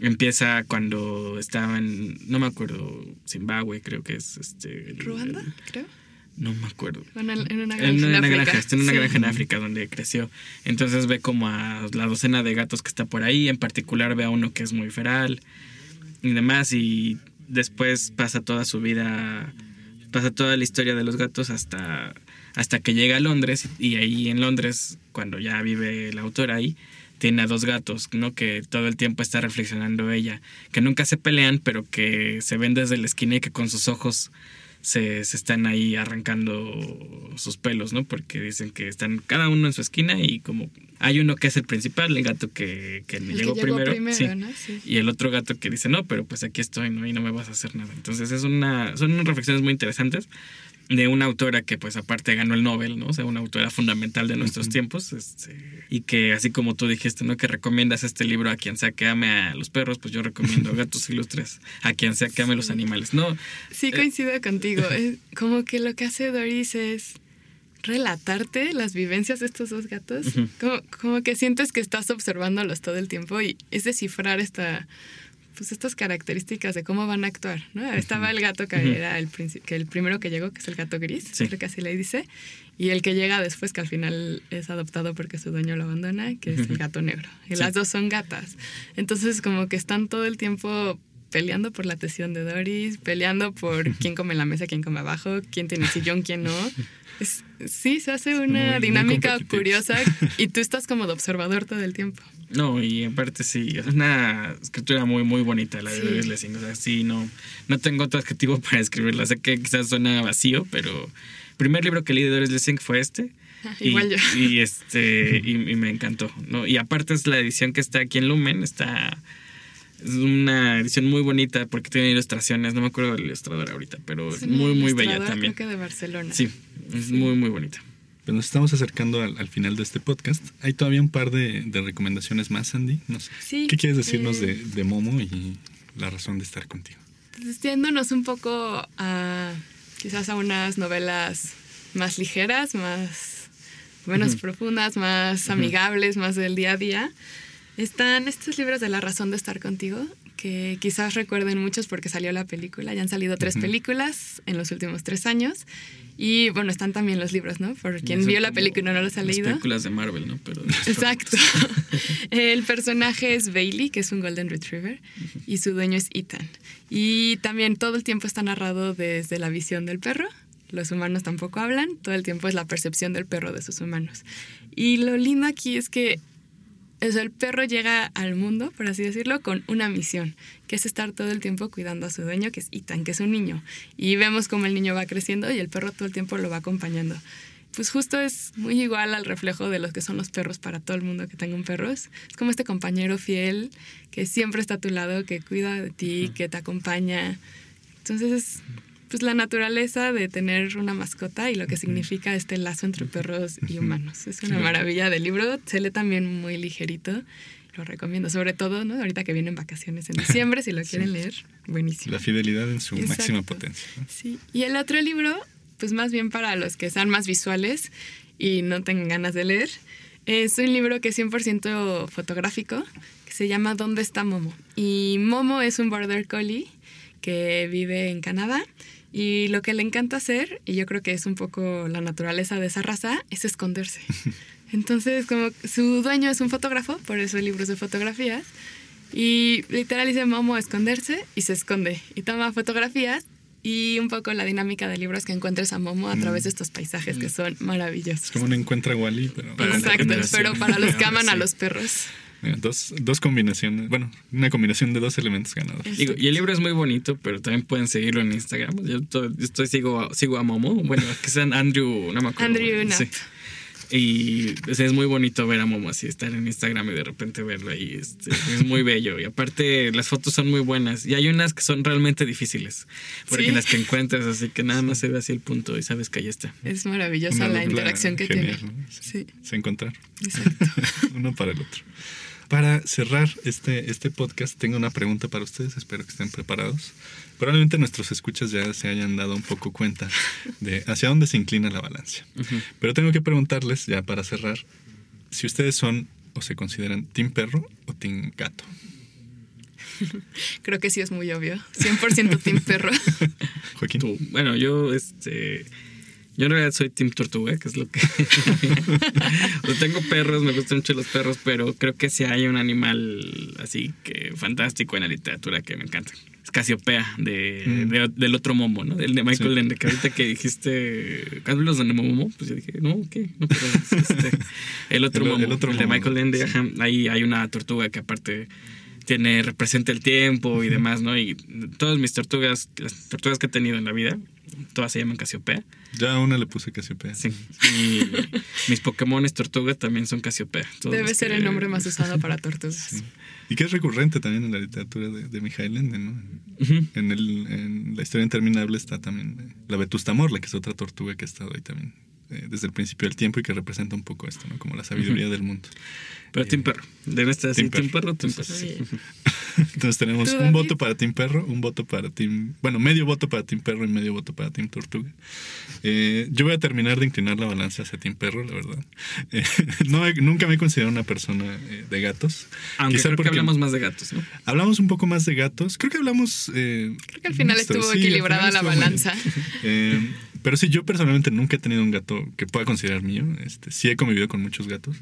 S4: Empieza cuando estaba en, no me acuerdo, Zimbabue, creo que es este.
S3: ¿Ruanda? Creo.
S4: No me acuerdo.
S3: Bueno, en una granja.
S4: En una,
S3: en África.
S4: granja, está en una
S3: Sí.
S4: granja en África donde creció. Entonces ve como a la docena de gatos que está por ahí. En particular ve a uno que es muy feral y demás. Y después pasa toda su vida, pasa toda la historia de los gatos hasta, hasta que llega a Londres. Y ahí en Londres, cuando ya vive la autora ahí, tiene a dos gatos, ¿no? Que todo el tiempo está reflexionando ella. Que nunca se pelean, pero que se ven desde la esquina y que con sus ojos se, se están ahí arrancando sus pelos, ¿no? Porque dicen que están cada uno en su esquina y como hay uno que es el principal, el gato que, que
S3: El que
S4: llegó,
S3: llegó
S4: primero,
S3: primero,
S4: sí.
S3: ¿no? Sí.
S4: y el otro gato que dice, no, pero pues aquí estoy, ¿no? Y no me vas a hacer nada. Entonces es una, son unas reflexiones muy interesantes de una autora que pues aparte ganó el Nobel, ¿no? O sea, una autora fundamental de nuestros tiempos, este, y que así como tú dijiste, ¿no? Que recomiendas este libro a quien sea que ame a los perros, pues yo recomiendo (laughs) Gatos Ilustres a quien sea que ame los animales, ¿no?
S3: Sí, coincido contigo. Es (laughs) como que lo que hace Doris es relatarte las vivencias de estos dos gatos. Como, como que sientes que estás observándolos todo el tiempo y es descifrar esta pues estas características de cómo van a actuar, ¿no? Estaba el gato que era el, que el primero que llegó, que es el gato gris,
S4: Sí.
S3: creo que así le dice, y el que llega después, que al final es adoptado porque su dueño lo abandona, que es el gato negro. Y
S4: Sí.
S3: las dos son gatas. Entonces, como que están todo el tiempo peleando por la atención de Doris, peleando por quién come en la mesa, quién come abajo, quién tiene el sillón, quién no. Es- sí, se hace una
S2: muy
S3: dinámica curiosa (laughs) y tú estás como de observador todo el tiempo.
S4: No, y aparte sí, es una escritura muy, muy bonita la de
S3: Sí.
S4: Doris Lessing. O sea, sí, no, no tengo otro adjetivo (laughs) para escribirla. Sé que quizás suena vacío, pero el primer libro que leí de Doris Lessing fue este. Y,
S3: Igual yo.
S4: y (laughs) este y, y me encantó ¿no? y aparte es la edición que está aquí en Lumen está es una edición muy bonita porque tiene ilustraciones no me acuerdo del ilustrador ahorita pero es muy muy bella también
S3: Creo que de Barcelona.
S4: sí es muy muy bonita
S2: Pues nos estamos acercando al, al final de este podcast. Hay todavía un par de, de recomendaciones más, Andy. No sé.
S3: Sí,
S2: ¿Qué quieres decirnos
S3: eh,
S2: de, de Momo y la razón de estar contigo?
S3: Entonces, yéndonos un poco a quizás a unas novelas más ligeras, más menos
S4: Ujú.
S3: profundas, más amigables, más del día a día. Están estos libros de La razón de estar contigo, que quizás recuerden muchos porque salió la película. Ya han salido tres
S2: Ujú.
S3: películas en los últimos tres años. Y bueno, están también los libros, ¿no? Por quien vio la película y no los ha
S4: las
S3: leído.
S4: películas de Marvel no pero (laughs)
S3: Exacto. (laughs) El personaje es Bailey, que es un Golden Retriever, y su dueño es Ethan. Y también todo el tiempo está narrado desde la visión del perro. Los humanos tampoco hablan, todo el tiempo es la percepción del perro de sus humanos. Y lo lindo aquí es que o sea, el perro llega al mundo, por así decirlo, con una misión, que es estar todo el tiempo cuidando a su dueño, que es Ethan, que es un niño. Y vemos cómo el niño va creciendo y el perro todo el tiempo lo va acompañando. Pues justo es muy igual al reflejo de lo que son los perros para todo el mundo que tenga un perro. Es como este compañero fiel que siempre está a tu lado, que cuida de ti, que te acompaña, Entonces es pues la naturaleza de tener una mascota y lo que significa este lazo entre perros y humanos. Es una maravilla del libro, se lee también muy ligerito. Lo recomiendo, sobre todo, ¿no? Ahorita que vienen vacaciones en (laughs) diciembre, si lo quieren leer, buenísimo.
S2: La fidelidad en su
S3: Exacto.
S2: máxima potencia. ¿no?
S3: Sí. Y el otro libro, pues más bien para los que sean más visuales y no tengan ganas de leer, es un libro que es 100% fotográfico, que se llama ¿Dónde está Momo? Y Momo es un border collie que vive en Canadá y lo que le encanta hacer, y yo creo que es un poco la naturaleza de esa raza, es esconderse. (laughs) Entonces, como su dueño es un fotógrafo, por eso hay libros de fotografías, y literal dice Momo esconderse y se esconde y toma fotografías y un poco la dinámica del libro es que encuentres a Momo a través de estos paisajes que son maravillosos.
S2: Es como un encuentra a Wally, pero
S4: Para
S3: Exacto, pero para los que aman a los perros.
S2: Mira, dos, dos combinaciones, bueno, una combinación de dos elementos ganadores.
S4: Digo, y el libro es muy bonito, pero también pueden seguirlo en Instagram. Yo estoy, yo estoy- sigo, a, sigo a Momo. Bueno, que sean Andrew, no me acuerdo.
S3: Andrew.
S4: Sí. Y o sea, es muy bonito ver a Momo así, estar en Instagram y de repente verlo ahí. este, es muy bello. Y aparte, las fotos son muy buenas. Y hay unas que son realmente difíciles. Porque
S3: Sí.
S4: las que encuentras, así que nada más se ve así el punto y sabes que ahí está.
S3: Es maravillosa
S2: Una
S3: la interacción que
S2: genial,
S3: tiene.
S2: ¿no?
S3: Sí,
S2: Se encontrar
S3: exacto. (laughs)
S2: uno para el otro. Para cerrar este, este podcast, tengo una pregunta para ustedes. Espero que estén preparados. Probablemente nuestros escuchas ya se hayan dado un poco cuenta de hacia dónde se inclina la balanza. Pero tengo que preguntarles, ya para cerrar, si ustedes son o se consideran team perro o team gato. (laughs)
S3: Creo que sí es muy obvio. 100% team perro. (laughs)
S2: Joaquín.
S4: Tú. Bueno, yo, este. Yo en realidad soy Team Tortuga, que es lo que. (laughs) (laughs) Tengo perros, me gustan mucho los perros, pero creo que si hay un animal así que fantástico en la literatura que me encanta. Es Casiopea, de,
S2: Mm.
S4: de- del otro Momo, ¿no? Del de Michael
S2: Sí.
S4: Ende, que ahorita que dijiste. ¿Hablas de Momo? Pues yo dije, no, ¿qué? No, pero es este, el otro
S2: El-
S4: Momo,
S2: el otro
S4: el de
S2: Momo,
S4: Michael Ende,
S2: sí.
S4: ajá. Ahí hay una tortuga que aparte tiene representa el tiempo y demás, ¿no? Y todas mis tortugas, las tortugas que he tenido en la vida, todas se llaman Casiopea.
S2: Ya a una le puse Casiopea.
S4: Sí. Y mis Pokémones tortuga también son Casiopea. Todos
S3: Debe ser
S4: que-
S3: el nombre más usado para tortugas.
S2: Y que es recurrente también en la literatura de, de Mijail Ende, ¿no? En, el, en la historia interminable está también eh, la Vetusta Morla, que es otra tortuga que ha estado ahí también eh, desde el principio del tiempo y que representa un poco esto, ¿no? Como la sabiduría del mundo.
S4: Pero Team Perro. Debe estar así,
S2: Team
S4: Team
S2: Perro.
S4: Perro, Team Perro.
S3: Sí. (laughs)
S2: Entonces tenemos
S3: ¿Tú,
S2: un voto para Team Perro, un voto para Team... Bueno, medio voto para Team Perro y medio voto para Team Tortuga. Eh, yo voy a terminar de inclinar la balanza hacia Team Perro, la verdad. (laughs) Eh, no nunca me he considerado una persona eh, de gatos.
S4: Aunque
S2: Quizá
S4: creo que
S2: porque
S4: hablamos más de gatos, ¿no?
S2: Hablamos un poco más de gatos. Creo que hablamos... eh,
S3: Creo que al final estuvo
S2: Sí,
S3: equilibrada
S2: final
S3: la
S2: estuvo
S3: balanza. (laughs)
S2: pero sí, yo personalmente nunca he tenido un gato que pueda considerar mío. Este, sí he convivido con muchos gatos,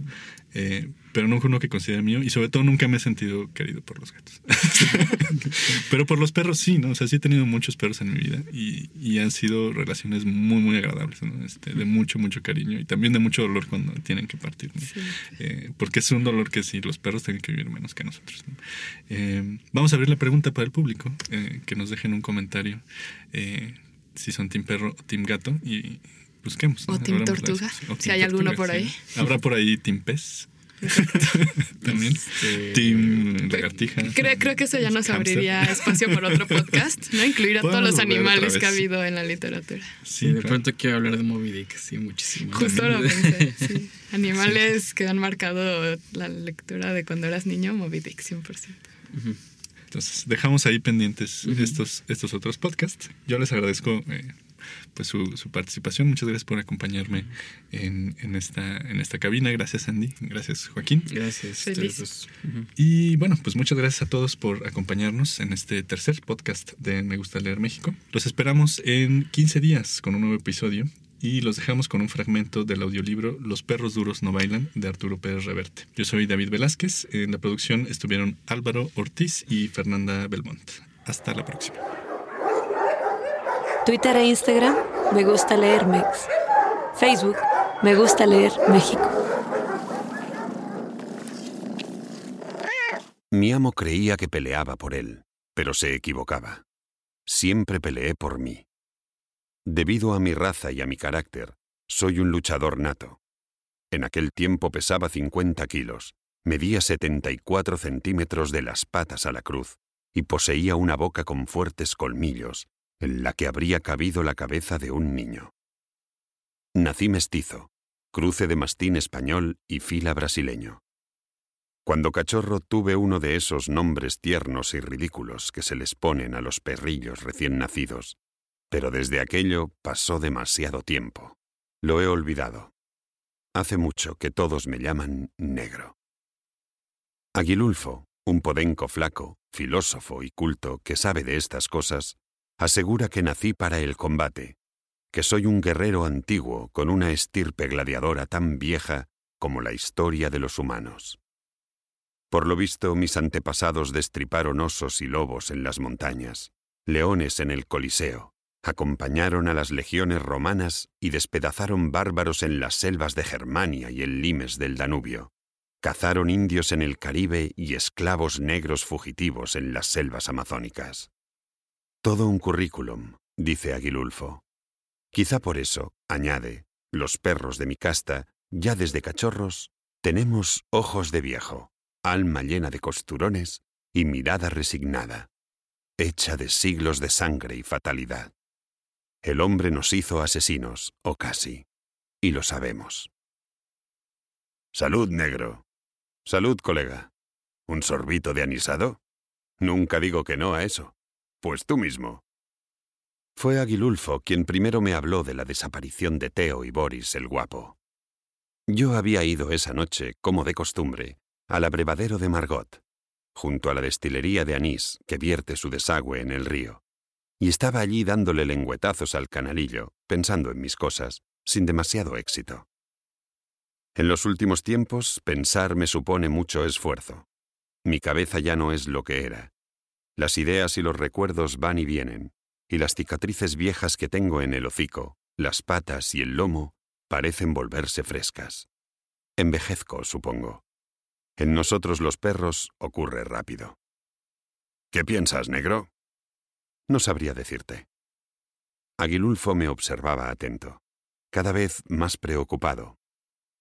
S2: eh, pero nunca uno que considere mío. Y sobre todo nunca me he sentido querido por los gatos. (laughs) pero por los perros sí, ¿no? O sea, sí he tenido muchos perros en mi vida y, y han sido relaciones muy, muy agradables, ¿no? Este, de mucho, mucho cariño y también de mucho dolor cuando tienen que partir, ¿no? Eh, porque es un dolor que sí, los perros tienen que vivir menos que nosotros. ¿no? Eh, vamos a abrir la pregunta para el público, que nos dejen un comentario si son team perro o team gato y busquemos.
S3: O
S2: ¿no?
S3: team tortuga.
S2: O
S3: si hay alguno por
S2: sí.
S3: ahí.
S2: Habrá por ahí team pez. (laughs) También.
S4: Este,
S2: Team lagartija.
S3: Creo, creo que eso ya nos abriría espacio por otro (laughs) podcast, ¿no? Incluir a todos los animales que ha habido en la literatura.
S4: Sí, de
S2: claro.
S4: pronto quiero hablar de Moby Dick, sí, muchísimo.
S3: Justo lo pensé, sí. Animales que han marcado la lectura de cuando eras niño, Moby Dick, 100%.
S2: Entonces, dejamos ahí pendientes estos, estos otros podcasts. Yo les agradezco eh, pues su, su participación. Muchas gracias por acompañarme en, en esta, en esta cabina. Gracias, Andy. Gracias, Joaquín.
S4: Gracias.
S3: Feliz.
S2: Y bueno, pues muchas gracias a todos por acompañarnos en este tercer podcast de Me Gusta Leer México. Los esperamos en 15 días con un nuevo episodio y los dejamos con un fragmento del audiolibro Los perros duros no bailan de Arturo Pérez Reverte. Yo soy David Velázquez. En la producción estuvieron Álvaro Ortiz y Fernanda Belmont. Hasta la próxima.
S1: Twitter e Instagram, me gusta leer Mex. Facebook, me gusta leer México.
S5: Mi amo creía que peleaba por él, pero se equivocaba. Siempre peleé por mí. Debido a mi raza y a mi carácter, soy un luchador nato. En aquel tiempo pesaba 50 kilos, medía 74 centímetros de las patas a la cruz y poseía una boca con fuertes colmillos, en la que habría cabido la cabeza de un niño. Nací mestizo, cruce de mastín español y fila brasileño. Cuando cachorro tuve uno de esos nombres tiernos y ridículos que se les ponen a los perrillos recién nacidos, pero desde aquello pasó demasiado tiempo. Lo he olvidado. Hace mucho que todos me llaman negro. Aguilulfo, un podenco flaco, filósofo y culto que sabe de estas cosas, asegura que nací para el combate, que soy un guerrero antiguo con una estirpe gladiadora tan vieja como la historia de los humanos. Por lo visto, mis antepasados destriparon osos y lobos en las montañas, leones en el Coliseo, acompañaron a las legiones romanas y despedazaron bárbaros en las selvas de Germania y el limes del Danubio. Cazaron indios en el Caribe y esclavos negros fugitivos en las selvas amazónicas. Todo un currículum, dice Aguilulfo. Quizá por eso, añade, los perros de mi casta, ya desde cachorros, tenemos ojos de viejo alma llena de costurones y mirada resignada, hecha de siglos de sangre y fatalidad. El hombre nos hizo asesinos, o casi, y lo sabemos. Salud, negro. Salud, colega. ¿Un sorbito de anisado? Nunca digo que no a eso. Pues tú mismo. Fue Aguilulfo quien primero me habló de la desaparición de Teo y Boris el guapo. Yo había ido esa noche, como de costumbre, al abrevadero de Margot, junto a la destilería de anís que vierte su desagüe en el río, y estaba allí dándole lengüetazos al canalillo, pensando en mis cosas, sin demasiado éxito. En los últimos tiempos, pensar me supone mucho esfuerzo. Mi cabeza ya no es lo que era. Las ideas y los recuerdos van y vienen, y las cicatrices viejas que tengo en el hocico, las patas y el lomo, parecen volverse frescas. Envejezco, supongo. En nosotros los perros ocurre rápido. ¿Qué piensas, negro? No sabría decirte. Aguilulfo me observaba atento, cada vez más preocupado.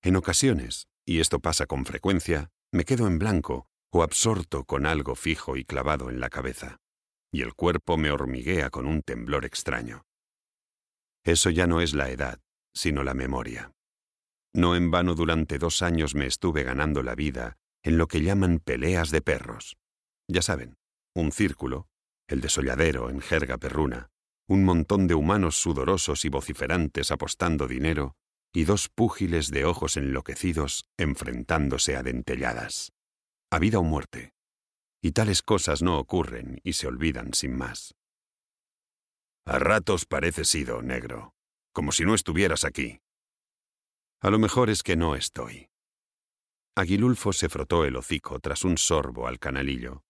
S5: En ocasiones, y esto pasa con frecuencia, me quedo en blanco o absorto con algo fijo y clavado en la cabeza, y el cuerpo me hormiguea con un temblor extraño. Eso ya no es la edad, sino la memoria. No en vano durante dos años me estuve ganando la vida en lo que llaman peleas de perros. Ya saben, un círculo, el desolladero en jerga perruna, un montón de humanos sudorosos y vociferantes apostando dinero, y dos púgiles de ojos enloquecidos enfrentándose a dentelladas. A vida o muerte. Y tales cosas no ocurren y se olvidan sin más. A ratos pareces ido, negro, como si no estuvieras aquí. A lo mejor es que no estoy. Aguilulfo se frotó el hocico tras un sorbo al canalillo.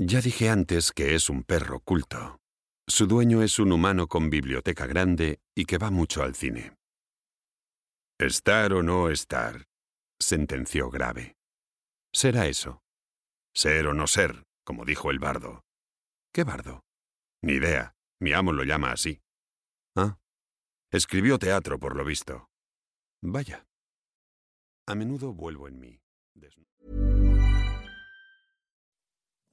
S5: Ya dije antes que es un perro culto. Su dueño es un humano con biblioteca grande y que va mucho al cine. Estar o no estar, sentenció grave. Será eso. Ser o no ser, como dijo el bardo. ¿Qué bardo? Ni idea. Mi amo lo llama así. Ah. Escribió teatro, por lo visto. Vaya. A menudo vuelvo en mí.